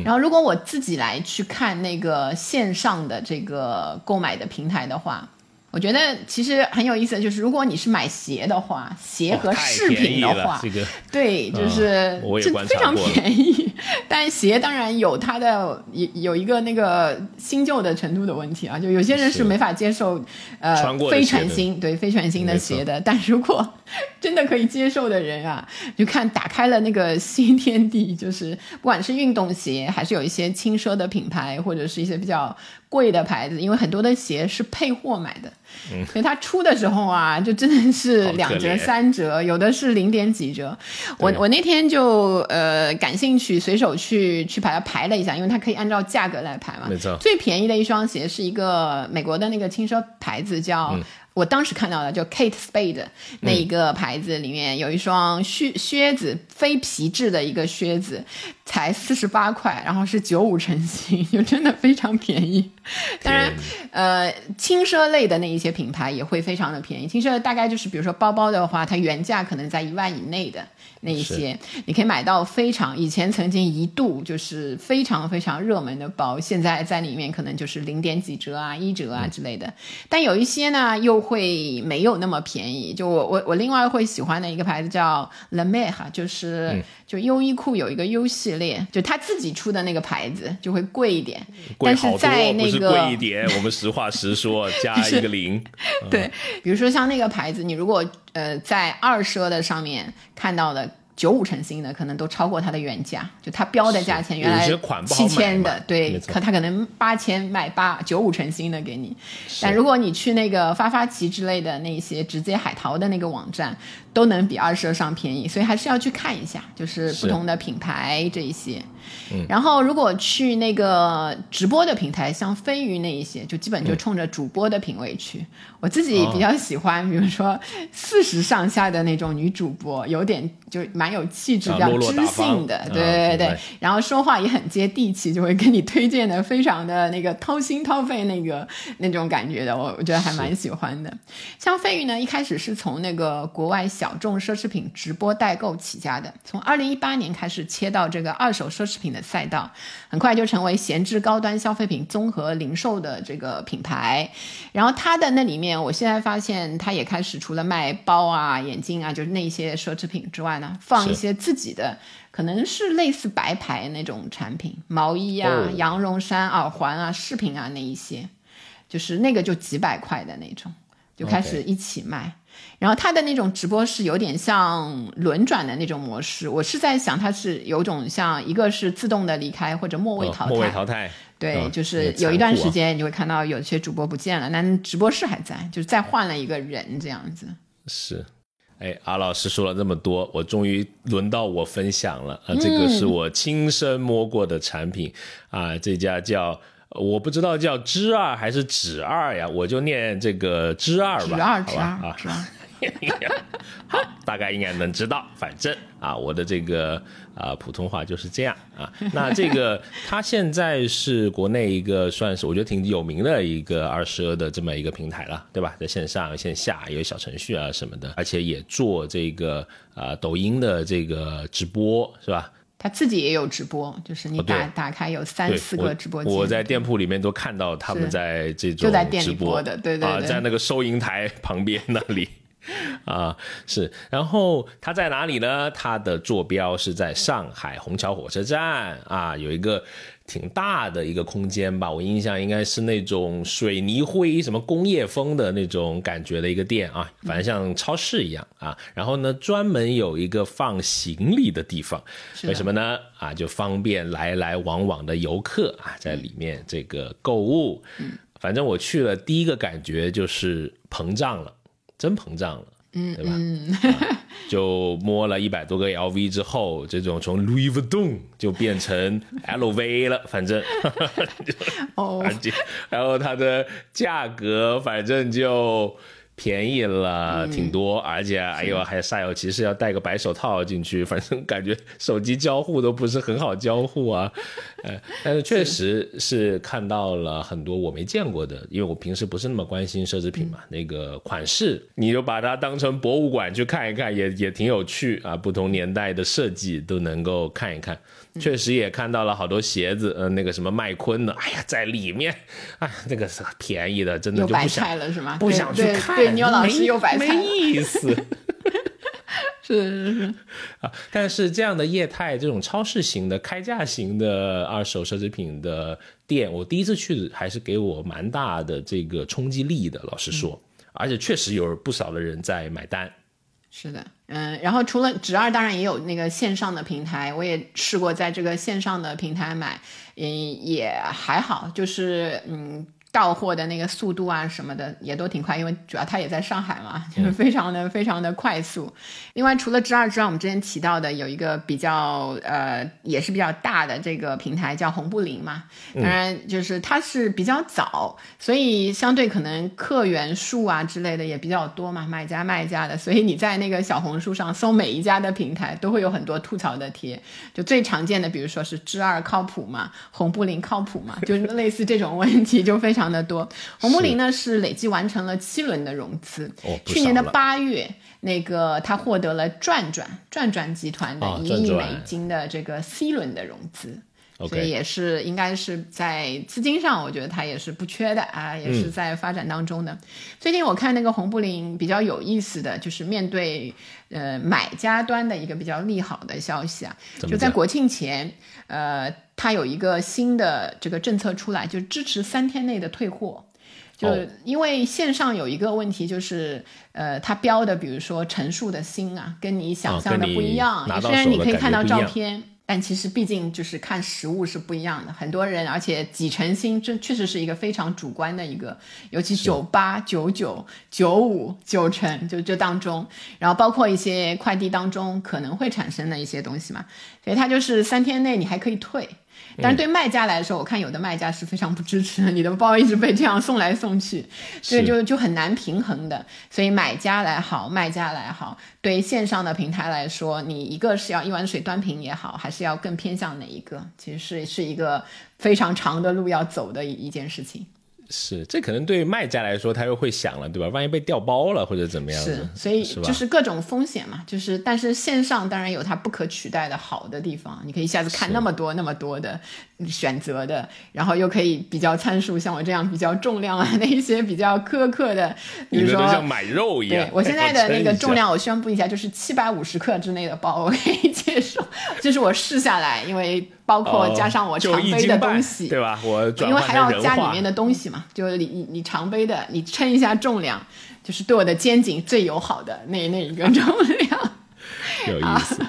然后，如果我自己来去看那个线上的这个购买的平台的话，我觉得其实很有意思的就是，如果你是买鞋的话，鞋和饰品的话，对，就是这非常便宜。但鞋当然有它的有有一个那个新旧的程度的问题啊，就有些人是没法接受呃非全新对非全新的鞋的。但如果 真的可以接受的人啊，就看打开了那个新天地，就是不管是运动鞋，还是有一些轻奢的品牌，或者是一些比较贵的牌子，因为很多的鞋是配货买的，所以它出的时候啊，就真的是两折三折，有的是零点几折。我我那天就呃感兴趣，随手去去把它排了一下，因为它可以按照价格来排嘛。没错，最便宜的一双鞋是一个美国的那个轻奢牌子叫。我当时看到的就 Kate Spade 那一个牌子里面有一双靴靴子，非皮质的一个靴子，才四十八块，然后是九五成新，就真的非常便宜。当然，呃，轻奢类的那一些品牌也会非常的便宜。轻奢大概就是比如说包包的话，它原价可能在一万以内的。那一些你可以买到非常以前曾经一度就是非常非常热门的包，现在在里面可能就是零点几折啊、一折啊之类的。但有一些呢又会没有那么便宜。就我我我另外会喜欢的一个牌子叫 La Mer 哈，就是就优衣库有一个 U 系列，就他自己出的那个牌子就会贵一点。但是在那个贵一点，我们实话实说，加一个零。对，比如说像那个牌子，你如果呃在二奢的上面看到的。九五成新的可能都超过它的原价，就它标的价钱原来七千的，对，可它可能八千卖八九五成新的给你。但如果你去那个发发奇之类的那些直接海淘的那个网站，都能比二奢上便宜，所以还是要去看一下，就是不同的品牌这一些。然后如果去那个直播的平台，像飞鱼那一些，就基本就冲着主播的品味去。我自己比较喜欢，比如说四十上下的那种女主播，有点就蛮有气质、比较知性的，对对对。然后说话也很接地气，就会给你推荐的非常的那个掏心掏肺那个那种感觉的，我我觉得还蛮喜欢的。像飞鱼呢，一开始是从那个国外小众奢侈品直播代购起家的，从二零一八年开始切到这个二手奢侈品的赛道，很快就成为闲置高端消费品综合零售的这个品牌。然后它的那里面，我现在发现它也开始除了卖包啊、眼镜啊，就是那些奢侈品之外呢，放一些自己的，可能是类似白牌那种产品，毛衣啊、哦羊绒衫、耳环啊、饰品啊那一些，就是那个就几百块的那种，就开始一起卖。然后他的那种直播是有点像轮转的那种模式，我是在想它是有种像一个是自动的离开或者末位淘汰，哦末位淘汰，对，嗯就是有一段时间你会看到有些主播不见了，但直播室还在，就是再换了一个人这样子。是。哎，阿老师说了这么多，我终于轮到我分享了啊！这个是我亲身摸过的产品、啊，这家叫我不知道叫知二还是止二呀，我就念这个知二吧，指二好吧啊，好，大概应该能知道。反正啊，我的这个啊普通话就是这样啊。那这个它现在是国内一个算是我觉得挺有名的一个二奢的这么一个平台了，对吧？在线上、线下有小程序啊什么的，而且也做这个啊抖音的这个直播，是吧？他自己也有直播，就是你哦打、打开有三，四个直播间。我在店铺里面都看到他们在这种就在店里直播播的对对啊，对在那个收银台 旁边那里。啊，是，然后他在哪里呢？他的坐标是在上海虹桥火车站啊，有一个挺大的一个空间吧，我印象应该是那种水泥灰什么工业风的那种感觉的一个店啊，反正像超市一样啊。然后呢，专门有一个放行李的地方，为什么呢？啊，就方便来来往往的游客啊，在里面这个购物。反正我去了，第一个感觉就是膨胀了，真膨胀了。嗯，对吧？啊 就摸了一百多个 LV 之后，这种从 Louis Vuitton 就变成 LV 了，反正，哦。而且然后它的价格反正就便宜了挺多，而且哎呦还煞有其事要戴个白手套进去，反正感觉手机交互都不是很好交互啊，呃，但是确实是看到了很多我没见过的，因为我平时不是那么关心奢侈品嘛，那个款式你就把它当成博物馆去看一看，也也挺有趣啊，不同年代的设计都能够看一看。确实也看到了好多鞋子，呃，那个什么麦昆的，哎呀，在里面，哎 呀，那个是便宜的，真的就不想菜了是吗？不想去看，对，牛老师没又白菜了，没意思 是是是，啊。但是这样的业态，这种超市型的、开价型的二手奢侈品的店，我第一次去还是给我蛮大的这个冲击力的，老实说，而且确实有不少的人在买单。是的，嗯，然后除了直二，当然也有那个线上的平台，我也试过在这个线上的平台买，嗯，也还好，就是嗯。到货的那个速度啊什么的也都挺快，因为主要它也在上海嘛，就是非常的非常的快速。另外，除了之二之外，我们之前提到的有一个比较呃也是比较大的这个平台叫红布林嘛，当然就是它是比较早，所以相对可能客源数啊之类的也比较多嘛，买家卖家的，所以你在那个小红书上搜每一家的平台都会有很多吐槽的贴，就最常见的比如说是知二靠谱嘛，红布林靠谱嘛，就是类似这种问题就非常的多。红布林呢是。累计完成了七轮的融资，哦去年的八月，那个他获得了转转转转集团的哦一亿美金的这个 C 轮的融资。所以也是应该是在资金上，我觉得他也是不缺的啊，也嗯是在发展当中的。最近我看那个红布林比较有意思的就是面对呃买家端的一个比较利好的消息啊，就在国庆前，呃，它有一个新的这个政策出来，就支持三天内的退货。就哦因为线上有一个问题，就是呃，它标的比如说陈述的新啊，跟你想象的不一样。虽然你可以看到照片，但其实毕竟就是看实物是不一样的。很多人，而且几成新，这确实是一个非常主观的一个，尤其九八、九九、九五、九成，就这当中，然后包括一些快递当中可能会产生的一些东西嘛，所以它就是三天内你还可以退。但是对卖家来说，我看有的卖家是非常不支持的，你的包一直被这样送来送去，这个就就很难平衡的。所以买家来好，卖家来好，对线上的平台来说，你一个是要一碗水端平也好，还是要更偏向哪一个？其实是是一个非常长的路要走的一一件事情。是，这可能对卖家来说，他又会想了，对吧？万一被调包了或者怎么样是，，所以是就是各种风险嘛，就是但是线上当然有它不可取代的好的地方，你可以一下子看那么多那么多的选择的，然后又可以比较参数，像我这样比较重量啊，那一些比较苛刻的，比如说你像买肉一样对。我现在的那个 重量。我宣布一下，就是七百五十克之内的包，我可以接受。这是我试下来，因为包括加上我常背的东西，对吧？我转因为还要加里面的东西嘛，就你你你常背的，你称一下重量，就是对我的肩颈最友好的那那一个重量。有意思。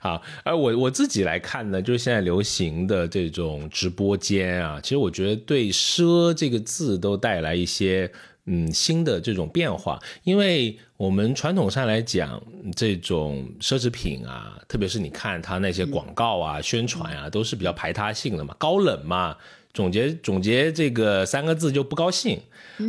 好，而我我自己来看呢，就是现在流行的这种直播间啊，其实我觉得对“奢”这个字都带来一些嗯新的这种变化，因为我们传统上来讲，这种奢侈品啊，特别是你看它那些广告啊、宣传啊，都是比较排他性的嘛，高冷嘛。总结总结这个三个字就不高兴，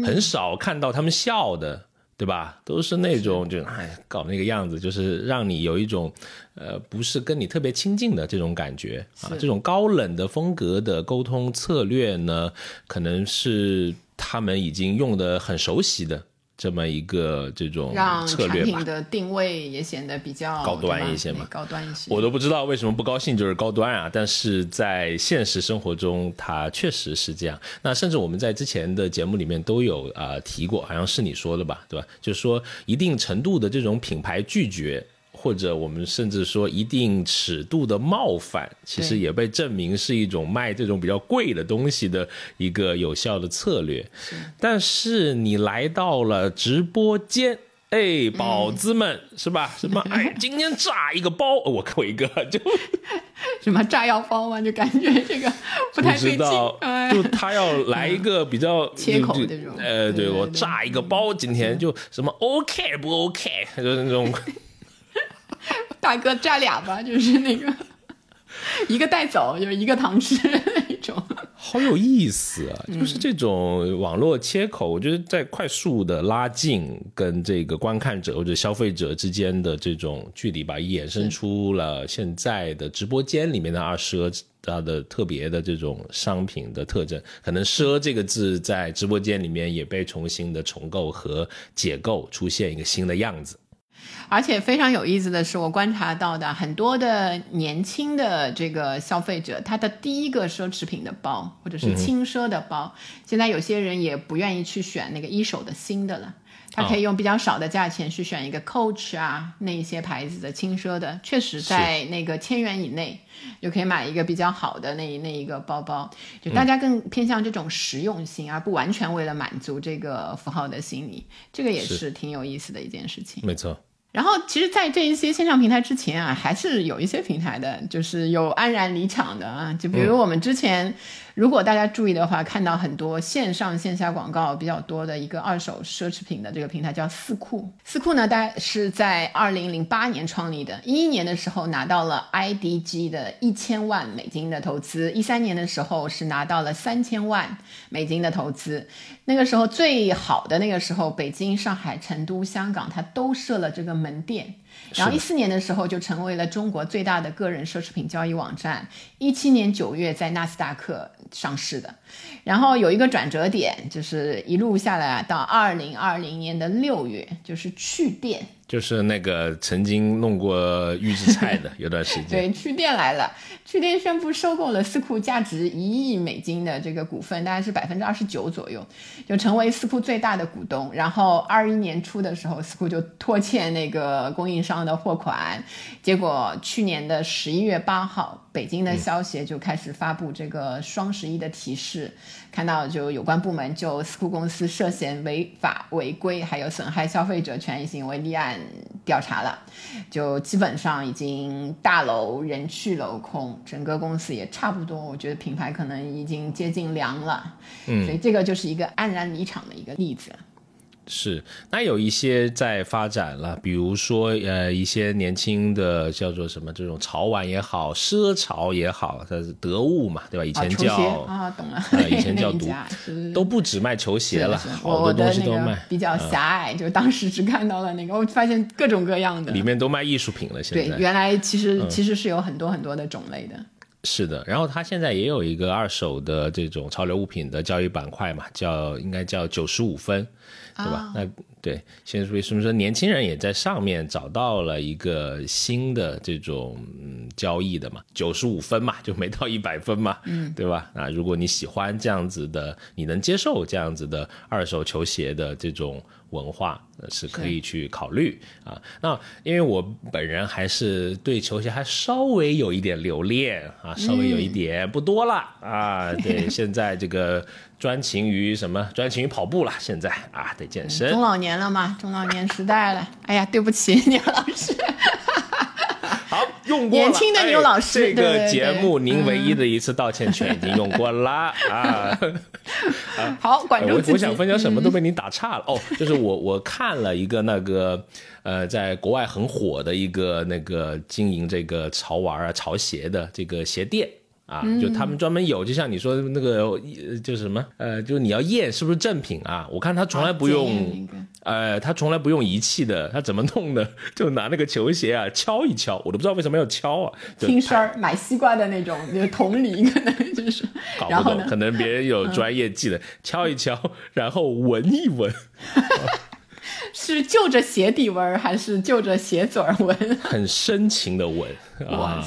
很少看到他们笑的。对吧？都是那种就哎搞那个样子，就是让你有一种呃不是跟你特别亲近的这种感觉啊。这种高冷的风格的沟通策略呢，可能是他们已经用的很熟悉的这么一个这种让策略吧产品。的定位也显得比较高端一些嘛高端一些。我都不知道为什么不高兴就是高端啊，但是在现实生活中，它确实是这样。那甚至我们在之前的节目里面都有啊、呃提过，好像是你说的吧，对吧？就是说一定程度的这种品牌拒绝。或者我们甚至说一定尺度的冒犯，其实也被证明是一种卖这种比较贵的东西的一个有效的策略。但是你来到了直播间，哎，宝子们、是吧？什么？哎，今天炸一个包，哦我扣一个，就 什么炸药包嘛，就感觉这个不不太对劲就他要来一个比较切口就这种呃，对我炸一个包，今天就什么 OK 不 OK，就是那种 大哥炸俩吧，就是那个一个带走，就是一个糖吃那种。好有意思啊！就是这种网络切口，我觉得在快速的拉近跟这个观看者或者消费者之间的这种距离吧，衍生出了现在的直播间里面的二奢。它的特别的这种商品的特征，可能“奢”这个字在直播间里面也被重新的重构和解构，出现一个新的样子。而且非常有意思的是，我观察到的很多的年轻的这个消费者，他的第一个奢侈品的包或者是轻奢的包，现在有些人也不愿意去选那个一手的新的了。他可以用比较少的价钱去选一个 Coach 啊，那一些牌子的轻奢的，确实在那个千元以内就可以买一个比较好的那那一个包包。就大家更偏向这种实用性，而不完全为了满足这个符号的心理，这个也是是挺有意思的一件事情。没错，然后，其实，在这一些线上平台之前啊，还是有一些平台的，就是有安然离场的啊。就比如我们之前，如果大家注意的话，看到很多线上线下广告比较多的一个二手奢侈品的这个平台叫四库。四库呢，大概是在二零零八年创立的，一一年的时候拿到了 IDG 的一千万美金的投资，一三年的时候是拿到了三千万美金的投资。那个时候最好的那个时候，北京、上海、成都、香港，它都设了这个门店。然后一四年的时候就成为了中国最大的个人奢侈品交易网站，一七年九月在纳斯达克上市的。然后有一个转折点，就是一路下来啊，到二零二零年的六月，就是去店，就是那个曾经弄过预制菜的，有段时间。对，去店来了，去店宣布收购了四库价值一亿美金的这个股份，大概是百分之二十九左右，就成为四库最大的股东。然后二一年初的时候，四库就拖欠那个供应商的货款，结果去年的十一月八号，北京的消协就开始发布这个双十一的提示，看到就有关部门就 School 公司涉嫌违法违规，还有损害消费者权益行为立案调查了。就基本上已经大楼人去楼空，整个公司也差不多，我觉得品牌可能已经接近凉了，嗯，所以这个就是一个黯然离场的一个例子。是，那有一些在发展了，比如说呃一些年轻的叫做什么这种潮玩也好，奢潮也好，它是得物嘛，对吧？以啊，前叫、啊，懂了，呃以前 叫独一家是都不止卖球鞋了，好多东西都卖，嗯比较狭隘，就当时只看到了那个，我发现各种各样的。里面都卖艺术品了。现在对，在原来其实、其实是有很多很多的种类的。是的，然后它现在也有一个二手的这种潮流物品的交易板块嘛，叫应该叫九十五分，对吧？那对，现在为什么说年轻人也在上面找到了一个新的这种嗯交易的嘛？九十五分嘛，就没到一百分嘛，嗯，对吧？啊，如果你喜欢这样子的，你能接受这样子的二手球鞋的这种。文化是可以去考虑啊。那因为我本人还是对球鞋还稍微有一点留恋啊，稍微有一点不多了啊。对，现在这个专情于什么？专情于跑步了。现在啊，得健身。中老年了嘛，中老年时代了。哎呀，对不起，牛老师。好，用过年轻的牛老师，这个节目您唯一的一次道歉权已经用过了啊。好，管住我我想分享什么都被你打岔了哦，就是我我看了一个那个呃，在国外很火的一个那个经营这个潮玩啊潮鞋的这个鞋店。啊，就他们专门有，就像你说的那个，就是什么，呃，就是你要验是不是正品啊？我看他从来不用，呃，他从来不用仪器的，他怎么弄的？就拿那个球鞋啊敲一敲，我都不知道为什么要敲啊。听声儿，买西瓜的那种，就是同理，可能就是。搞不懂，可能别人有专业技能，敲一敲，然后闻一闻。是就着鞋底闻，还是就着鞋嘴闻？很深情的闻啊！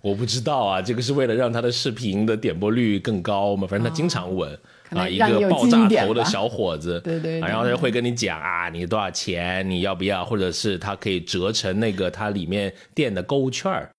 我不知道啊，这个是为了让他的视频的点播率更高嘛？反正他经常闻啊，一个爆炸头的小伙子，对对，然后他会跟你讲啊，你多少钱，你要不要？或者是他可以折成那个他里面店的购物券儿。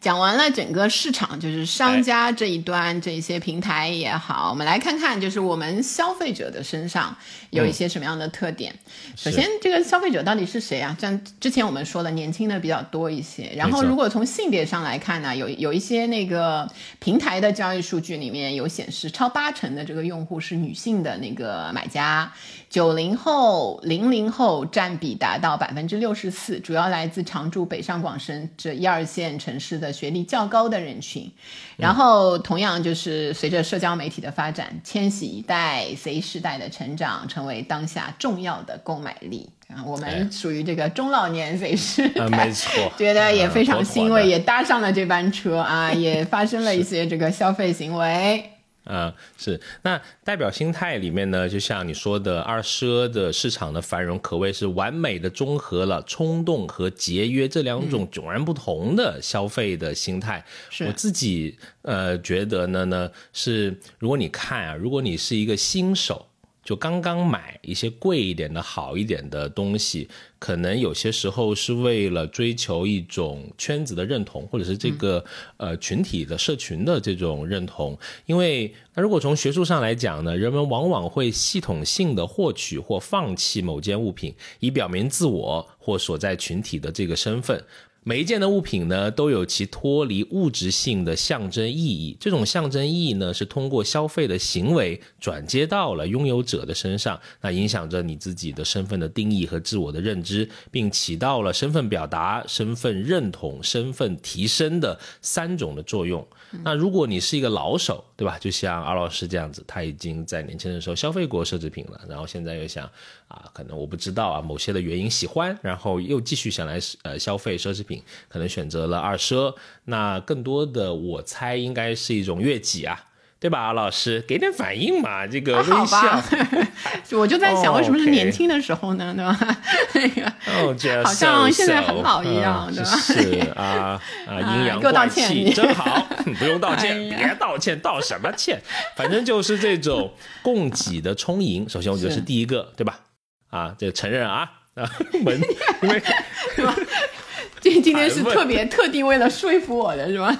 讲完了整个市场，就是商家这一端这些平台也好，我们来看看，就是我们消费者的身上有一些什么样的特点。首先，这个消费者到底是谁啊？像之前我们说了，年轻的比较多一些。然后，如果从性别上来看呢，有有一些那个平台的交易数据里面有显示，超八成的这个用户是女性的那个买家。九零后、零零后占比达到百分之六十四，主要来自常驻北上广深这一二线城市的学历较高的人群。然后，同样就是随着社交媒体的发展，千禧一代、Z 世代的成长，成为当下重要的购买力。啊，我们属于这个中老年 Z 世代，没错，觉得也非常欣慰，也搭上了这班车啊，也发生了一些这个消费行为。啊，是那代表心态里面呢，就像你说的，二奢的市场的繁荣可谓是完美的综合了冲动和节约这两种迥然不同的消费的心态。我自己呃觉得呢呢是，如果你看啊，如果你是一个新手。就刚刚买一些贵一点的好一点的东西，可能有些时候是为了追求一种圈子的认同，或者是这个呃群体的社群的这种认同。因为那如果从学术上来讲呢，人们往往会系统性的获取或放弃某件物品，以表明自我或所在群体的这个身份。每一件的物品呢，都有其脱离物质性的象征意义。这种象征意义呢，是通过消费的行为转接到了拥有者的身上，那影响着你自己的身份的定义和自我的认知，并起到了身份表达、身份认同、身份提升的三种的作用。那如果你是一个老手，对吧？就像阿老师这样子，他已经在年轻的时候消费过奢侈品了，然后现在又想啊，可能我不知道啊，某些的原因喜欢，然后又继续想来呃消费奢侈品。可能选择了二奢，那更多的我猜应该是一种悦己啊，对吧？老师给点反应嘛，这个微笑。我就在想，为什么是年轻的时候呢？对吧？那个好像现在很老一样，对吧？是啊啊，阴阳怪气真好，不用道歉，别道歉，道什么歉？反正就是这种供给的充盈。首先，我觉得是第一个，对吧？啊，这承认啊啊，门因为。今今天是特别特地为了说服我的，是吧？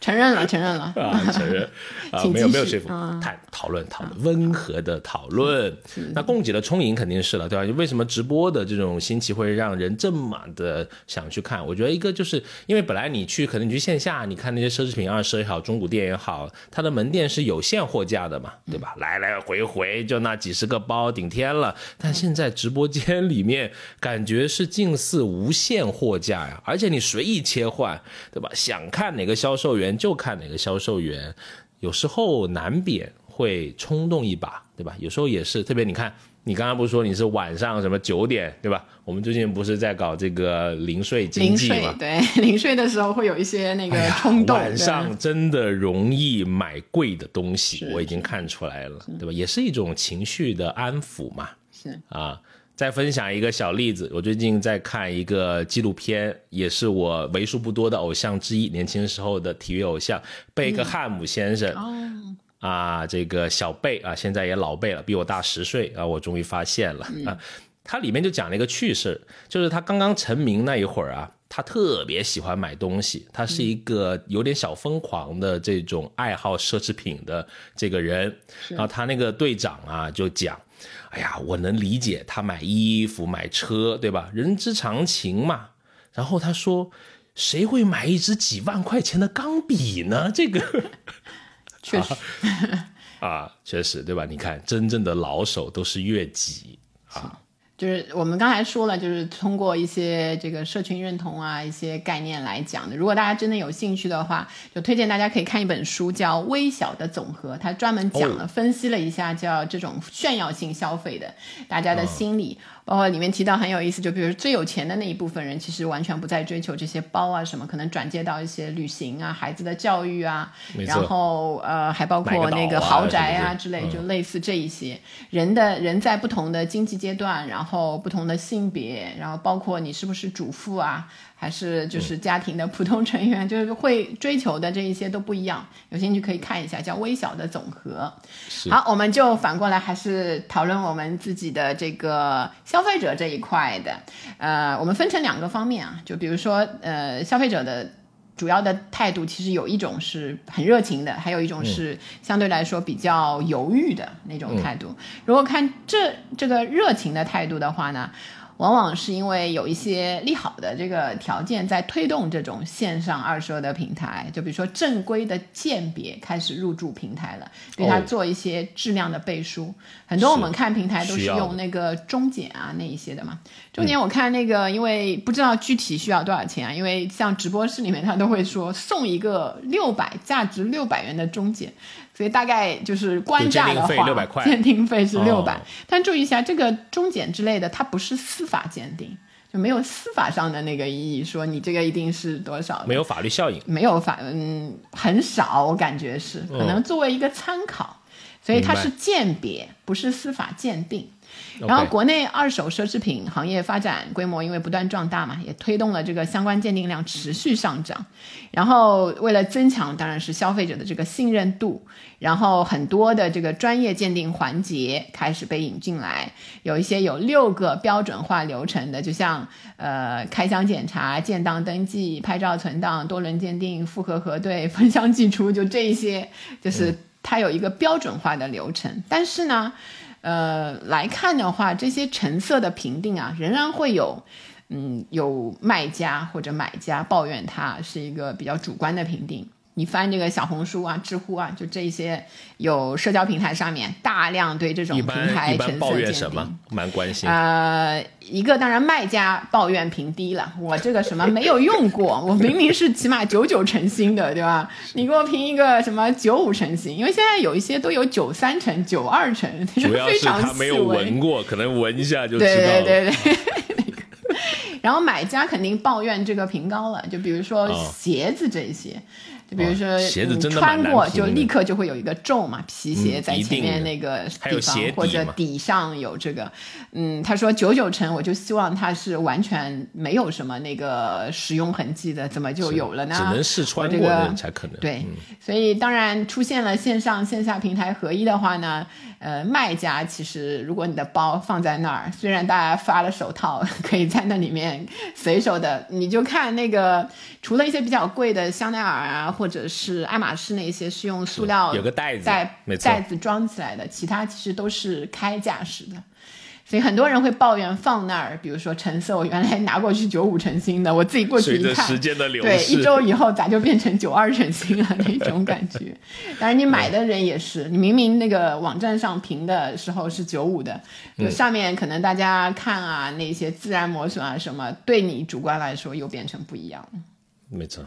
承认了，承认了啊，承认 啊，没有没有说服，谈讨论讨论，温和的讨论。那供给的充盈肯定是了，对吧？为什么直播的这种新奇会让人这么的想去看？我觉得一个就是因为本来你去可能你去线下，你看那些奢侈品二奢也好，中古店也好，它的门店是有限货架的嘛，对吧？来来回回就那几十个包顶天了。但现在直播间里面感觉是近似无限货架呀，而且你随意切换，对吧？想看哪个销售员。就看哪个销售员，有时候难免会冲动一把，对吧？有时候也是，特别你看你刚刚不是说你是晚上什么九点对吧？我们最近不是在搞这个零税经济嘛？对 零税的时候会有一些那个冲动，晚上真的容易买贵的东西，我已经看出来了，对吧？也是一种情绪的安抚嘛。是啊。再分享一个小例子，我最近在看一个纪录片，也是我为数不多的偶像之一，年轻时候的体育偶像贝克汉姆先生。哦，啊，这个小贝啊，现在也老贝了，比我大十岁啊，我终于发现了啊。他里面就讲了一个趣事，就是他刚刚成名那一会儿啊，他特别喜欢买东西，他是一个有点小疯狂的这种爱好奢侈品的这个人。然后他那个队长啊就讲。哎呀，我能理解他买衣服、买车，对吧？人之常情嘛。然后他说，谁会买一支几万块钱的钢笔呢？这个 确实，啊，确实，对吧？你看，真正的老手都是越级啊，就是我们刚才说了，就是通过一些这个社群认同啊一些概念来讲的。如果大家真的有兴趣的话，就推荐大家可以看一本书，叫《微小的总和》，它专门讲了、分析了一下叫这种炫耀性消费的大家的心理。包括里面提到很有意思，就比如最有钱的那一部分人，其实完全不再追求这些包啊什么，可能转接到一些旅行啊、孩子的教育啊，然后呃还包括那个豪宅啊之类，嗯就类似这一些。人的人在不同的经济阶段，然后不同的性别，然后包括你是不是主妇啊，还是就是家庭的普通成员，就是会追求的这一些都不一样。有兴趣可以看一下，叫《微小的总和》。好，我们就反过来还是讨论我们自己的这个消费者这一块的。呃，我们分成两个方面啊，就比如说呃，消费者的。主要的态度其实有一种是很热情的，还有一种是相对来说比较犹豫的那种态度。如果看这这个热情的态度的话呢，往往是因为有一些利好的这个条件在推动这种线上二手的平台，就比如说正规的鉴别开始入驻平台了，对它哦做一些质量的背书。很多我们看平台都是用那个中检啊那一些的嘛。中检我看那个，因为不知道具体需要多少钱啊，因为像直播室里面他都会说送一个六百价值六百元的中检。所以大概就是官价的话，鉴定费600块鉴定费是六百、哦但注意一下，这个中检之类的，它不是司法鉴定，就没有司法上的那个意义，说你这个一定是多少，没有法律效应。没有法，嗯，很少，我感觉是可能作为一个参考，所以它是鉴别，不是司法鉴定。然后国内二手奢侈品行业发展规模因为不断壮大嘛，也推动了这个相关鉴定量持续上涨。然后为了增强当然是消费者的这个信任度，然后很多的这个专业鉴定环节开始被引进来，有一些有六个标准化流程的，就像呃开箱检查、建档登记、拍照存档、多轮鉴定、复核核对、分箱寄出，就这一些，就是它有一个标准化的流程。但是呢，呃，来看的话，这些成色的评定啊，仍然会有，嗯，有卖家或者买家抱怨它是一个比较主观的评定。你翻这个小红书啊、知乎啊，就这些有社交平台上面大量对这种平台成色抱怨鉴定什么？蛮关心。呃，一个当然卖家抱怨评低了，我这个什么没有用过，我明明是起码九九成新的，对吧？你给我评一个什么九五成新，因为现在有一些都有九三成、九二成，主要是非常他没有细闻过，可能闻一下就知道对了。对对对。对然后买家肯定抱怨这个评高了，就比如说哦鞋子这些，就比如说哦鞋子你真的蛮穿过难就立刻就会有一个皱嘛，皮鞋嗯在前面那个地方或者底上有这个，嗯，他说九九成，我就希望它是完全没有什么那个使用痕迹的，怎么就有了呢？只能试穿这个过的人才可能。对，嗯所以当然出现了线上线下平台合一的话呢，呃，卖家其实如果你的包放在那儿，虽然大家发了手套，可以在那里面随手的，你就看那个，除了一些比较贵的香奈儿啊，或者是爱马仕那些是用塑料有个袋子袋袋子装起来的，其他其实都是开架式的。所以很多人会抱怨放那儿，比如说橙色，我原来拿过去九五成新的，我自己过去随着一看，时间的流对，一周以后咋就变成九二成新了那种感觉？当然，你买的人也是，你明明那个网站上评的时候是九五的，就上面可能大家看啊那些自然磨损啊什么，对你主观来说又变成不一样了。没错。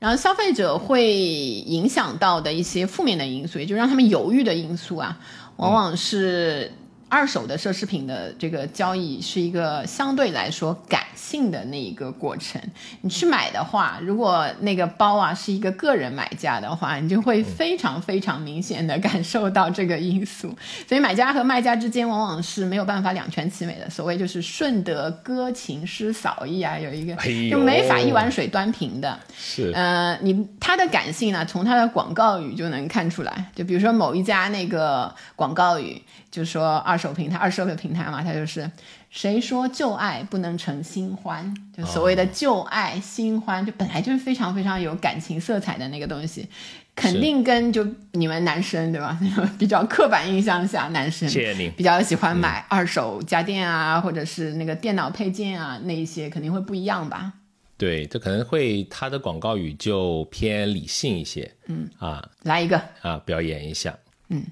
然后消费者会影响到的一些负面的因素，也就让他们犹豫的因素啊，往往是二手的奢侈品的这个交易是一个相对来说感性的那一个过程。你去买的话，如果那个包啊是一个个人买家的话，你就会非常非常明显的感受到这个因素。所以买家和卖家之间往往是没有办法两全其美的。所谓就是顺德哥情诗嫂意啊，有一个就没法一碗水端平的。是，呃，你他的感性呢，从他的广告语就能看出来。就比如说某一家那个广告语。就说二手平台，二手的平台嘛，它就是谁说旧爱不能成新欢？就所谓的旧爱新欢，就本来就是非常非常有感情色彩的那个东西，肯定跟就你们男生对吧？比较刻板印象下，男生谢谢你比较喜欢买二手家电啊，或者是那个电脑配件啊，那一些肯定会不一样吧？对，这可能会他的广告语就偏理性一些。嗯啊，来一个啊，表演一下。嗯。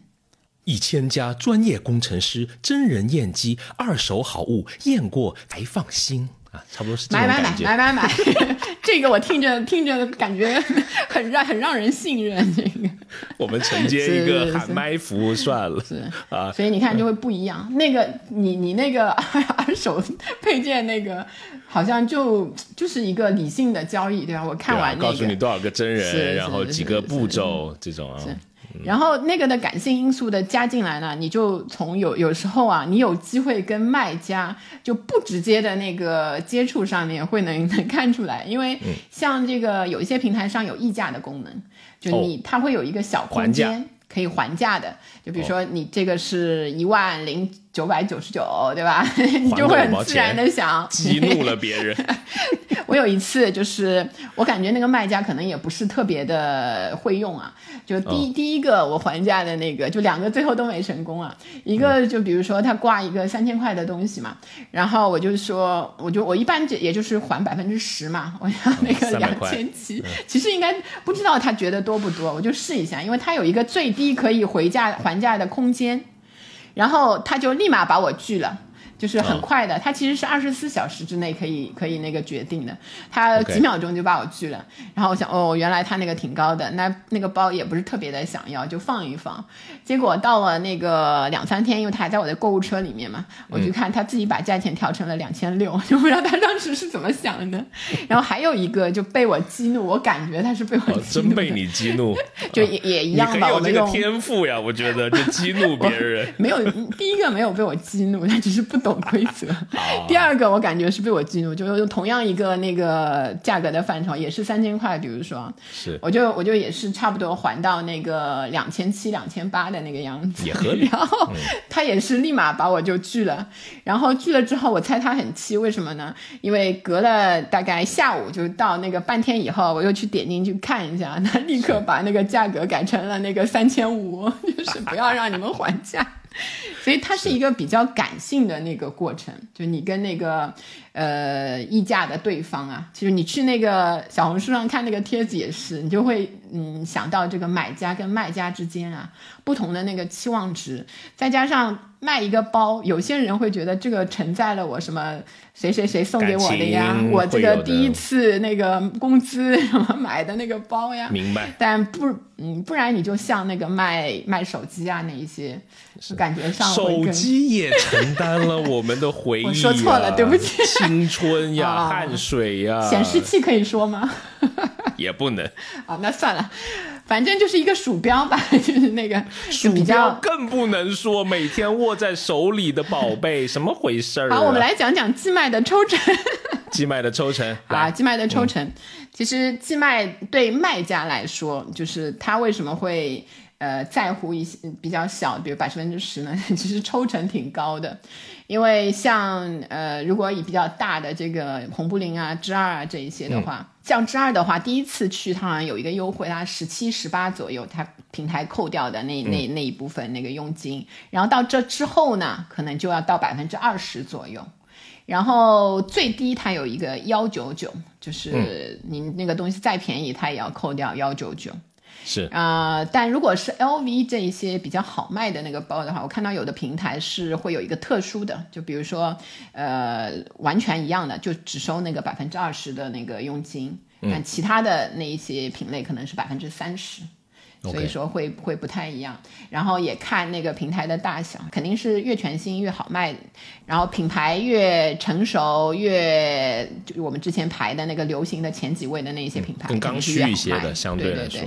一千家专业工程师真人验机，二手好物验过才放心啊！差不多是这种感觉。买买买买买，这个我听着听着感觉很让很让人信任。这个我们承接一个喊麦服务算了。是啊，所以你看就会不一样。那个你你那个 二手配件那个，好像就就是一个理性的交易，对吧？我看完告诉你多少个真人，然后几个步骤这种啊。然后那个的感性因素的加进来呢，你就从有有时候啊，你有机会跟卖家就不直接的那个接触上面会能能看出来，因为像这个有一些平台上有溢价的功能，就你它会有一个小空间可以还价的，就比如说你这个是一万零九百九十九，对吧？你就会很自然的想激怒了别人。我有一次就是我感觉那个卖家可能也不是特别的会用啊。就第第一个我还价的那个，就两个最后都没成功啊。一个就比如说他挂一个三千块的东西嘛，然后我就说，我就我一般就也就是还百分之十嘛，我要那个两千七，其实应该不知道他觉得多不多，我就试一下，因为他有一个最低可以回价还价的空间，然后他就立马把我拒了。就是很快的，他其实是二十四小时之内可以可以那个决定的，他几秒钟就把我拒了。然后我想，哦，原来他那个挺高的，那那个包也不是特别的想要，就放一放。结果到了那个两三天，因为他还在我的购物车里面嘛，我就看他自己把价钱调成了两千六，就不知道他当时是怎么想的。然后还有一个就被我激怒，我感觉他是被我激怒，真被你激怒，就也也一样吧。我这个天赋呀，我觉得就激怒别人。没有，第一个没有被我激怒，他只是不懂。懂规则。第二个，我感觉是被我激怒，就是同样一个那个价格的范畴，也是三千块，比如说，是，我就我就也是差不多还到那个两千七、两千八的那个样子，也合理。然后他也是立马把我就拒了，然后拒了之后，我猜他很气，为什么呢？因为隔了大概下午，就到那个半天以后，我又去点进去看一下，他立刻把那个价格改成了那个三千五，就是不要让你们还价。所以它是一个比较感性的那个过程，就你跟那个呃议价的对方啊，其实你去那个小红书上看那个帖子也是，你就会嗯想到这个买家跟卖家之间啊不同的那个期望值，再加上。卖一个包，有些人会觉得这个承载了我什么谁谁谁送给我的呀，我这个第一次那个工资什么买的那个包呀。明白。但不，嗯，不然你就像那个卖卖手机啊那一些，感觉上手机也承担了我们的回忆。我说错了，对不起。青春呀，汗水呀。显示器可以说吗？也不能。啊，那算了。反正就是一个鼠标吧，就是那个鼠标更不能说每天握在手里的宝贝，什么回事儿？好，我们来讲讲寄卖的抽成。寄卖的抽成啊，寄卖的抽成，其实寄卖对卖家来说，就是他为什么会呃在乎一些比较小，比如百分之十呢？其实抽成挺高的。因为像呃，如果以比较大的这个红布林啊、之二啊这一些的话，像之二的话，第一次去它好像有一个优惠，它十七、十八左右，它平台扣掉的那那那一部分那个佣金，然后到这之后呢，可能就要到百分之二十左右，然后最低它有一个幺九九，就是你那个东西再便宜，它也要扣掉幺九九。是啊，但如果是 LV 这一些比较好卖的那个包的话，我看到有的平台是会有一个特殊的，就比如说，呃，完全一样的，就只收那个百分之二十的那个佣金，但其他的那一些品类可能是百分之三十。所以说会会不太一样。然后也看那个平台的大小，肯定是越全新越好卖。然后品牌越成熟，越就我们之前排的那个流行的前几位的那些品牌，更刚需一些的，相对来说，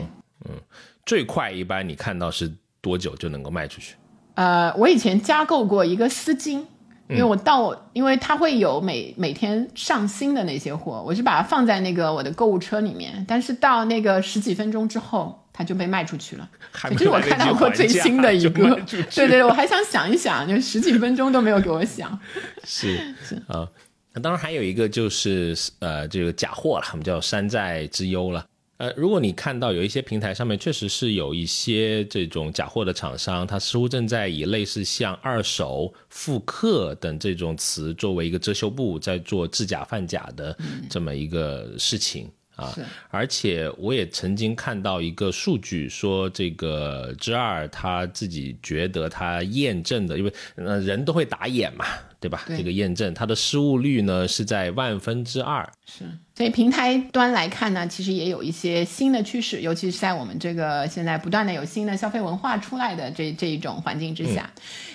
嗯，最快一般你看到是多久就能够卖出去？呃，我以前加购过一个丝巾。因为我到，因为它会有每每天上新的那些货，我就把它放在那个我的购物车里面，但是到那个十几分钟之后，它就被卖出去了。这是我看到过最新的一个，对对，我还想想一想，就十几分钟都没有给我想。是是啊，那当然还有一个就是呃，这个假货了，我们叫山寨之忧了。呃，如果你看到有一些平台上面确实是有一些这种假货的厂商，他似乎正在以类似像二手、复刻等这种词作为一个遮羞布，在做制假贩假的这么一个事情啊。而且我也曾经看到一个数据，说这个之二他自己觉得他验证的，因为呃人都会打眼嘛，对吧？这个验证它的失误率呢是在万分之二。是。所以平台端来看呢，其实也有一些新的趋势，尤其是在我们这个现在不断的有新的消费文化出来的这这一种环境之下。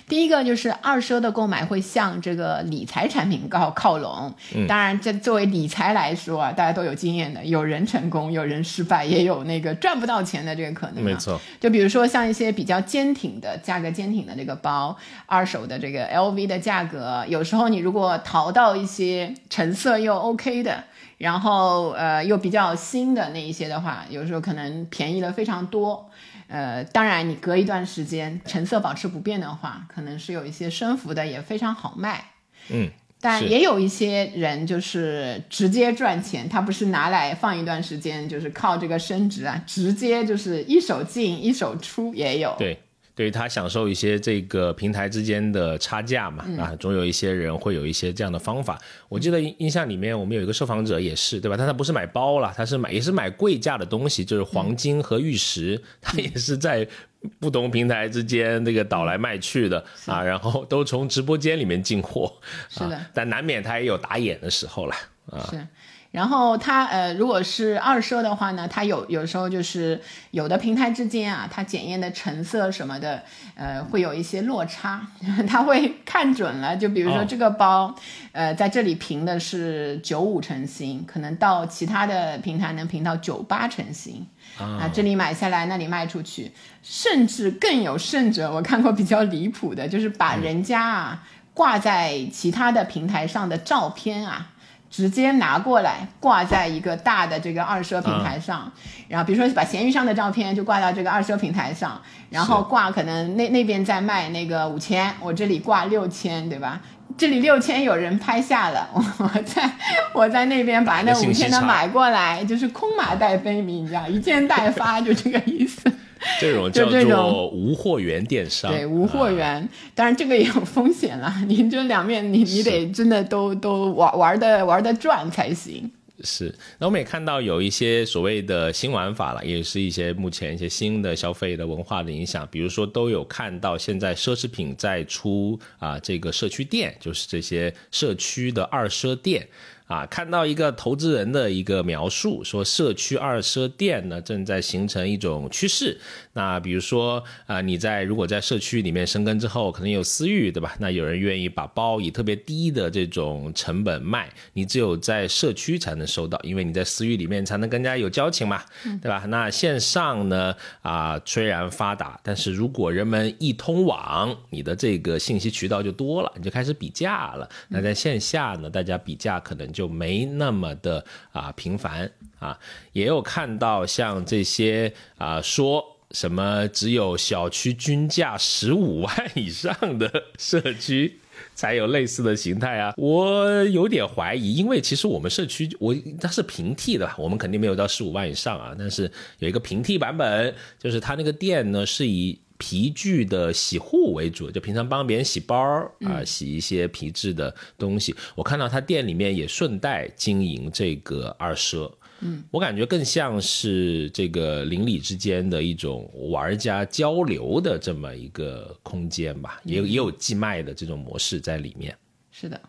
第一个就是二奢的购买会向这个理财产品靠靠拢。当然，这作为理财来说啊，大家都有经验的，有人成功，有人失败，也有那个赚不到钱的这个可能。没错。就比如说像一些比较坚挺的价格坚挺的这个包，二手的这个 LV 的价格，有时候你如果淘到一些成色又 OK 的。然后呃又比较新的那一些的话，有时候可能便宜了非常多。呃，当然你隔一段时间成色保持不变的话，可能是有一些升幅的也非常好卖。嗯，但也有一些人就是直接赚钱，他不是拿来放一段时间，就是靠这个升值啊，直接就是一手进一手出也有。对。对于他享受一些这个平台之间的差价嘛，啊，总有一些人会有一些这样的方法。我记得印象里面，我们有一个受访者也是，对吧？但他不是买包了，他是买也是买贵价的东西，就是黄金和玉石，他也是在不同平台之间这个倒来卖去的啊，然后都从直播间里面进货，是的，但难免他也有打眼的时候了啊。是。然后它呃，如果是二奢的话呢，它有有时候就是有的平台之间啊，它检验的成色什么的，呃，会有一些落差，它会看准了。就比如说这个包，呃，在这里评的是九五成新，可能到其他的平台能评到九八成新啊。这里买下来，那里卖出去，甚至更有甚者，我看过比较离谱的，就是把人家啊挂在其他的平台上的照片啊。直接拿过来挂在一个大的这个二奢平台上，然后比如说把闲鱼上的照片就挂到这个二奢平台上，然后挂可能那那边在卖那个五千，我这里挂六千，对吧？这里六千有人拍下了，我在我在那边把那五千的买过来，就是空马带飞米，你知道，一件代发，就这个意思。这种叫做无货源电商，对无货源，当然这个也有风险了。你这两面，你你得真的都都玩玩的玩的转才行。是，那我们也看到有一些所谓的新玩法了，也是一些目前一些新的消费的文化的影响。比如说，都有看到现在奢侈品在出啊，这个社区店，就是这些社区的二奢店。啊，看到一个投资人的一个描述，说社区二奢店呢正在形成一种趋势。那比如说啊，你在如果在社区里面生根之后，可能有私域，对吧？那有人愿意把包以特别低的这种成本卖，你只有在社区才能收到，因为你在私域里面才能更加有交情嘛，对吧？那线上呢啊虽然发达，但是如果人们一通网，你的这个信息渠道就多了，你就开始比价了。那在线下呢，大家比价可能。就没那么的啊频繁啊，也有看到像这些啊说什么只有小区均价十五万以上的社区才有类似的形态啊，我有点怀疑，因为其实我们社区我它是平替的，我们肯定没有到十五万以上啊，但是有一个平替版本，就是它那个店呢是以。皮具的洗护为主，就平常帮别人洗包啊，洗一些皮质的东西。我看到他店里面也顺带经营这个二奢，嗯，我感觉更像是这个邻里之间的一种玩家交流的这么一个空间吧，也有也有寄卖的这种模式在里面。是的。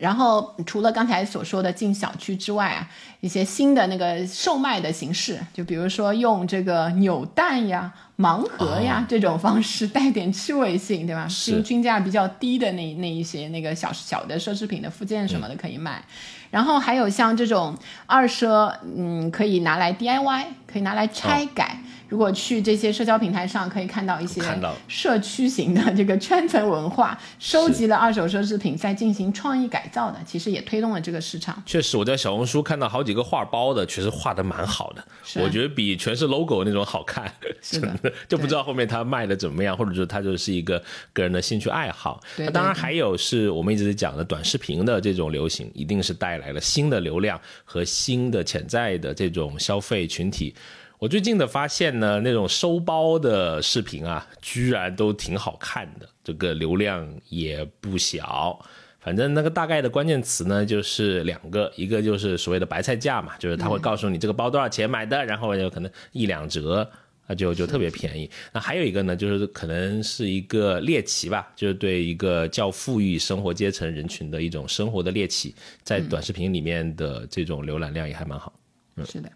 然后除了刚才所说的进小区之外啊，一些新的那个售卖的形式，就比如说用这个扭蛋呀、盲盒呀、这种方式，带点趣味性，对吧？均均价比较低的那那一些那个小小的奢侈品的附件什么的可以卖。然后还有像这种二奢，嗯，可以拿来 DIY，可以拿来拆改。如果去这些社交平台上，可以看到一些社区型的这个圈层文化，收集了二手奢侈品，再进行创意改造的，其实也推动了这个市场。确实，我在小红书看到好几个画包的，确实画的蛮好的，我觉得比全是 logo 那种好看。真的，就不知道后面他卖的怎么样，或者说他就是一个个人的兴趣爱好。那当然还有是我们一直在讲的短视频的这种流行，一定是带来了新的流量和新的潜在的这种消费群体。我最近的发现呢，那种收包的视频啊，居然都挺好看的，这个流量也不小。反正那个大概的关键词呢，就是两个，一个就是所谓的白菜价嘛，就是他会告诉你这个包多少钱买的，然后有可能一两折，那就就特别便宜。那还有一个呢，就是可能是一个猎奇吧，就是对一个较富裕生活阶层人群的一种生活的猎奇，在短视频里面的这种浏览量也还蛮好。嗯，是的。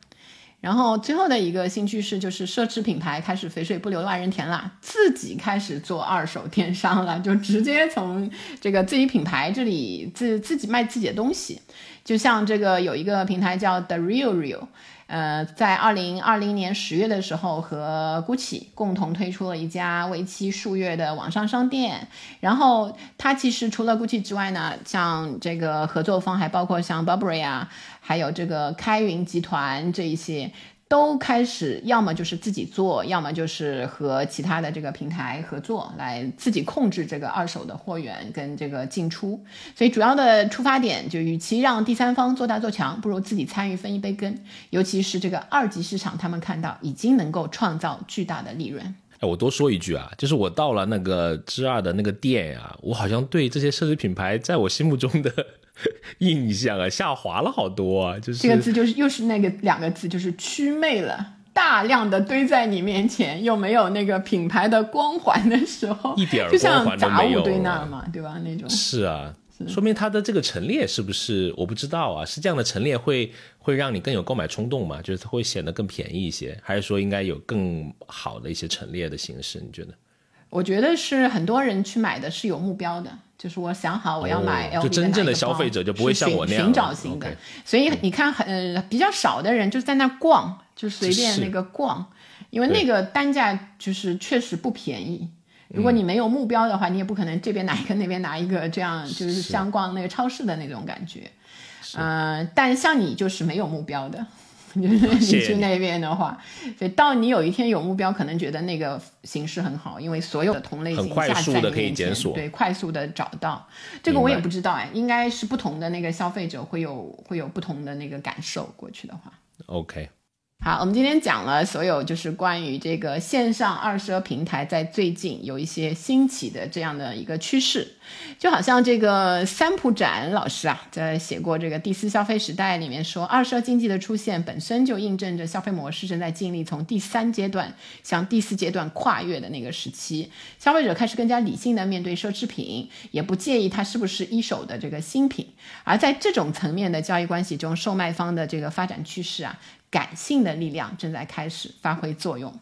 然后最后的一个新趋势就是奢侈品牌开始肥水不流外人田了，自己开始做二手电商了，就直接从这个自己品牌这里自自己卖自己的东西，就像这个有一个平台叫 The Real Real。呃，在二零二零年十月的时候，和 GUCCI 共同推出了一家为期数月的网上商店。然后，它其实除了 GUCCI 之外呢，像这个合作方还包括像 Burberry 啊，还有这个开云集团这一些。都开始，要么就是自己做，要么就是和其他的这个平台合作，来自己控制这个二手的货源跟这个进出。所以主要的出发点就，与其让第三方做大做强，不如自己参与分一杯羹。尤其是这个二级市场，他们看到已经能够创造巨大的利润。哎，我多说一句啊，就是我到了那个之二的那个店呀，我好像对这些奢侈品牌在我心目中的。印象啊，下滑了好多啊！就是这个字，就是又是那个两个字，就是祛魅了。大量的堆在你面前，又没有那个品牌的光环的时候，一点就像杂物堆那儿嘛，对吧？那种是啊，说明它的这个陈列是不是我不知道啊？是这样的陈列会会让你更有购买冲动吗？就是它会显得更便宜一些，还是说应该有更好的一些陈列的形式？你觉得？我觉得是很多人去买的是有目标的。就是我想好我要买 LV 就真正的消费者就不会像我那样寻找型的，所以你看很比较少的人就在那逛，就随便那个逛，因为那个单价就是确实不便宜。如果你没有目标的话，你也不可能这边拿一个那边拿一个，这样就是像逛那个超市的那种感觉。嗯，但像你就是没有目标的。你去那边的话，所以到你有一天有目标，可能觉得那个形式很好，因为所有的同类型下在的可以检索，对，快速的找到。这个我也不知道哎，应该是不同的那个消费者会有会有不同的那个感受。过去的话，OK。好，我们今天讲了所有，就是关于这个线上二奢平台在最近有一些兴起的这样的一个趋势，就好像这个三浦展老师啊，在写过这个《第四消费时代》里面说，二奢经济的出现本身就印证着消费模式正在经历从第三阶段向第四阶段跨越的那个时期，消费者开始更加理性的面对奢侈品，也不介意它是不是一手的这个新品，而在这种层面的交易关系中，售卖方的这个发展趋势啊。感性的力量正在开始发挥作用。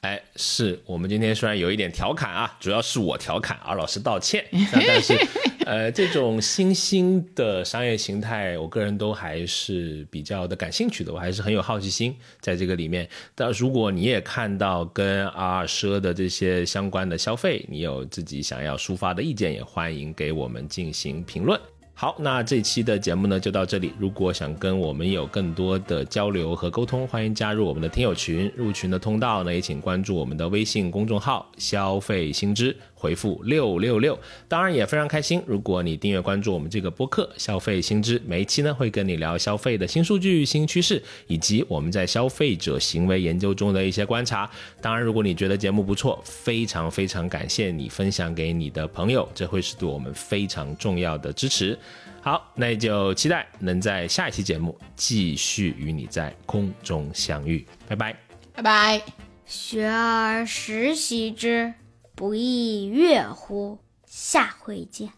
哎，是我们今天虽然有一点调侃啊，主要是我调侃，而老师道歉。但是，呃，这种新兴的商业形态，我个人都还是比较的感兴趣的，我还是很有好奇心在这个里面。但如果你也看到跟二奢的这些相关的消费，你有自己想要抒发的意见，也欢迎给我们进行评论。好，那这期的节目呢就到这里。如果想跟我们有更多的交流和沟通，欢迎加入我们的听友群。入群的通道呢，也请关注我们的微信公众号“消费新知”。回复六六六，当然也非常开心。如果你订阅关注我们这个播客《消费新知》，每一期呢会跟你聊消费的新数据、新趋势，以及我们在消费者行为研究中的一些观察。当然，如果你觉得节目不错，非常非常感谢你分享给你的朋友，这会是对我们非常重要的支持。好，那就期待能在下一期节目继续与你在空中相遇。拜拜，拜拜。学而时习之。不亦乐乎？下回见。